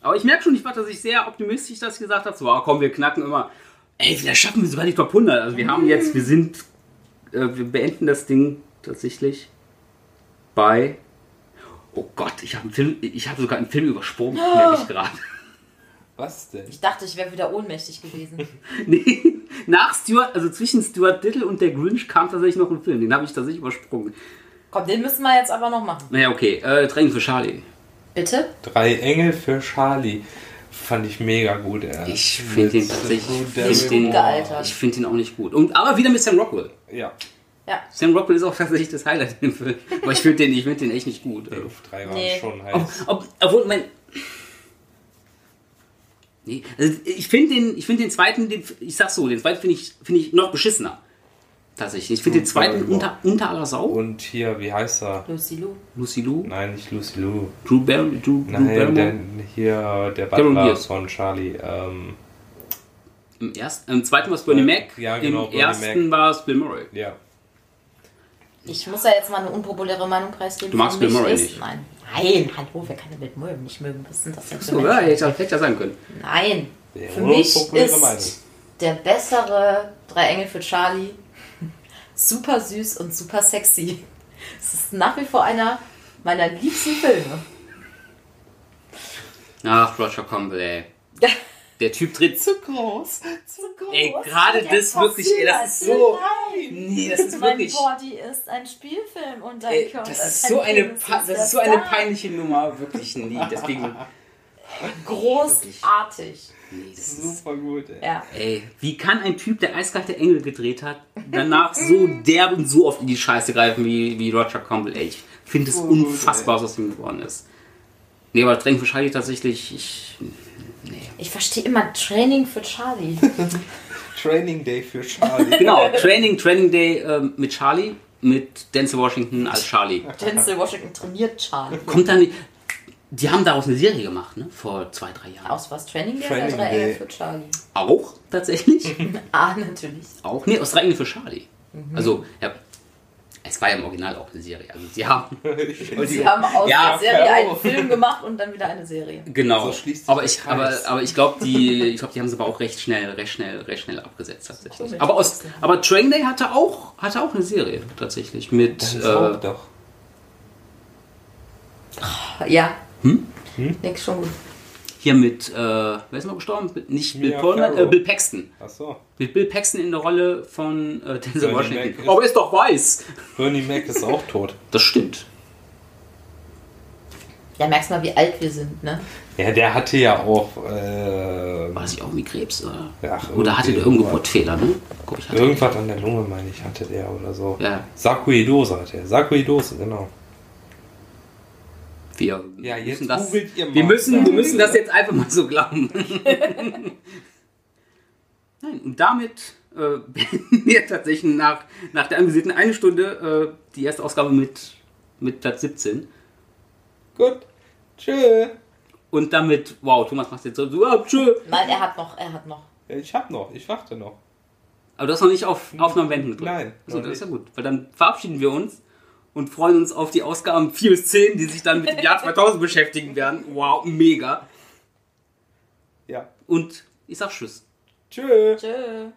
A: Aber ich merke schon, ich war tatsächlich sehr optimistisch, dass ich gesagt habe, so, ah, komm, wir knacken immer. Ey, vielleicht schaffen wir sogar die Top 100. Also wir haben jetzt, wir sind, äh, wir beenden das Ding tatsächlich bei, oh Gott, ich habe einen Film, ich habe sogar einen Film übersprungen, merke ich gerade.
B: Was denn?
C: Ich dachte, ich wäre wieder ohnmächtig gewesen.
A: Nee, nach Stuart, also zwischen Stuart Little und der Grinch kam tatsächlich noch ein Film, den habe ich tatsächlich übersprungen.
C: Komm, den müssen wir jetzt aber noch machen.
A: Naja, okay, äh, Training für Charlie.
C: Bitte?
B: Drei Engel für Charlie. Fand ich mega gut, ey.
A: Ich finde den tatsächlich,
B: Drew
A: ich finde den,
C: gealtert.
A: ich find den auch nicht gut. Und, aber wieder mit Sam Rockwell.
B: Ja.
C: Ja.
A: Sam Rockwell ist auch tatsächlich das Highlight im Film. Aber ich finde den, ich find den echt nicht gut.
B: Die Luft 3 war
C: Nee.
B: schon
A: Ob,
B: heiß.
A: ob, obwohl, mein. Nee, also ich finde den, ich finde den zweiten, den, ich sag's so, den zweiten finde ich, finde ich noch beschissener. Tatsächlich. Ich finde den zweiten unter, unter aller Sau.
B: Und hier, wie heißt er?
C: Lucy Lou.
A: Lucy Lou,
B: Nein, nicht Lucy Lou.
A: Drew Barry, Drew, Drew
B: Nein,
A: Barrymore.
B: der, hier der Butler von Charlie. Ähm,
A: Im, ersten, Im zweiten war es Bernie Mac,
B: ja, genau,
A: im
B: Bernie
A: ersten war es Bill Murray.
B: ja.
C: Ich muss ja jetzt mal eine unpopuläre Meinung preisgeben.
A: Du magst Bill Murray
C: ist-
A: nicht?
C: Nein. Nein, hallo, wer kann denn Bill Murray nicht mögen? Was sind das denn für
A: So, ja, hätte ich ja sagen können.
C: Nein.
B: Ja,
C: Für mich
B: unpopuläre Meinung.
C: ist der bessere Drei Engel für Charlie super süß und super sexy. Es ist nach wie vor einer meiner liebsten Filme.
A: Ach, Roger Campbell, ey. Der Typ dreht
C: Zu groß. Zu groß.
A: Ey, gerade das wirklich, ey, das ist so-
C: Nein.
A: Nee, das ist
C: mein
A: wirklich.
C: Body ist ein Spielfilm und dein
A: Ey,
C: Körper
A: das ist
C: ein
A: so eine, pa-
C: ist
A: das ist so eine peinliche Nummer, wirklich nie. Deswegen.
C: Großartig.
A: Nee, das ist
B: Super gut, ey.
C: Ja.
A: Ey, wie kann ein Typ, der eiskalte Engel gedreht hat, danach so derb und so oft in die Scheiße greifen wie, wie Roger Campbell? Ey, ich finde es
B: Oh, gut,
A: unfassbar, was aus ihm geworden ist. Nee, aber für Charlie tatsächlich, ich.
C: Ich verstehe immer Training für Charlie.
B: Training Day für Charlie.
A: Genau, Training, Training Day ähm, mit Charlie, mit Denzel Washington als Charlie.
C: Denzel Washington trainiert Charlie.
A: Kommt dann. Die haben daraus eine Serie gemacht, ne? Vor zwei, drei Jahren.
C: Aus was? Training Day
B: Training
C: oder drei
B: Day.
C: Engel für Charlie?
A: Auch, tatsächlich.
C: Ah, natürlich.
A: Auch. Nee, aus drei Engel für Charlie.
C: Mhm.
A: Also, ja. Es war ja im Original auch eine Serie. Also, sie haben.
C: Sie haben aus
A: Ja,
C: der Serie einen Film gemacht und dann wieder eine Serie.
A: Genau.
B: So schließt sich
A: aber ich, aber, aber ich glaube, die, ich glaube, die haben sie aber auch recht schnell, recht schnell, recht schnell abgesetzt tatsächlich. Aber aus, aber Train Day hatte auch, hatte auch eine Serie tatsächlich mit.
B: Das
A: Äh,
B: auch doch.
C: Ja.
A: Hm?
C: Nix schon gut.
A: Hier mit, äh, wer ist mal gestorben? Nicht Bill Pullman, äh. Bill Paxton.
B: Achso.
A: Mit Bill Paxton in der Rolle von äh, Denzel Washington.
B: Mac ist-
A: Aber er ist doch weiß.
B: Bernie Mac ist auch tot.
A: Das stimmt.
C: Ja, merkst mal, wie alt wir sind, ne?
B: Ja, der hatte ja auch. Äh,
A: War das nicht auch wie Krebs? Oder,
B: Ach,
A: oder hatte der irgendwo Wortfehler, ne? Guck, ich hatte
B: irgendwas an der Lunge, meine ich, hatte der oder so.
A: Ja.
B: Sarkoidose hat er. Sarkoidose, genau.
A: Wir
B: Ja, jetzt
A: müssen das,
B: googelt ihr mal.
A: wir müssen, wir müssen das jetzt einfach mal so glauben. Nein, und damit äh, beenden wir tatsächlich nach, nach der anvisierten eine Stunde äh, die erste Ausgabe mit, mit Platz 17.
B: Gut. Tschö.
A: Und damit, wow, Thomas macht jetzt so, so ah, tschö.
C: Nein, er hat noch, er hat noch.
B: Ich hab noch, ich warte noch.
A: Aber du hast noch nicht auf Aufnahmen wenden gedrückt.
B: Nein,
A: So,
B: noch
A: das ist ja gut. Weil dann verabschieden wir uns und freuen uns auf die Ausgaben 4 bis 10, die sich dann mit dem Jahr 2000 beschäftigen werden. Wow, mega.
B: Ja.
A: Und ich sag Tschüss.
B: Tschö.
C: Tschö.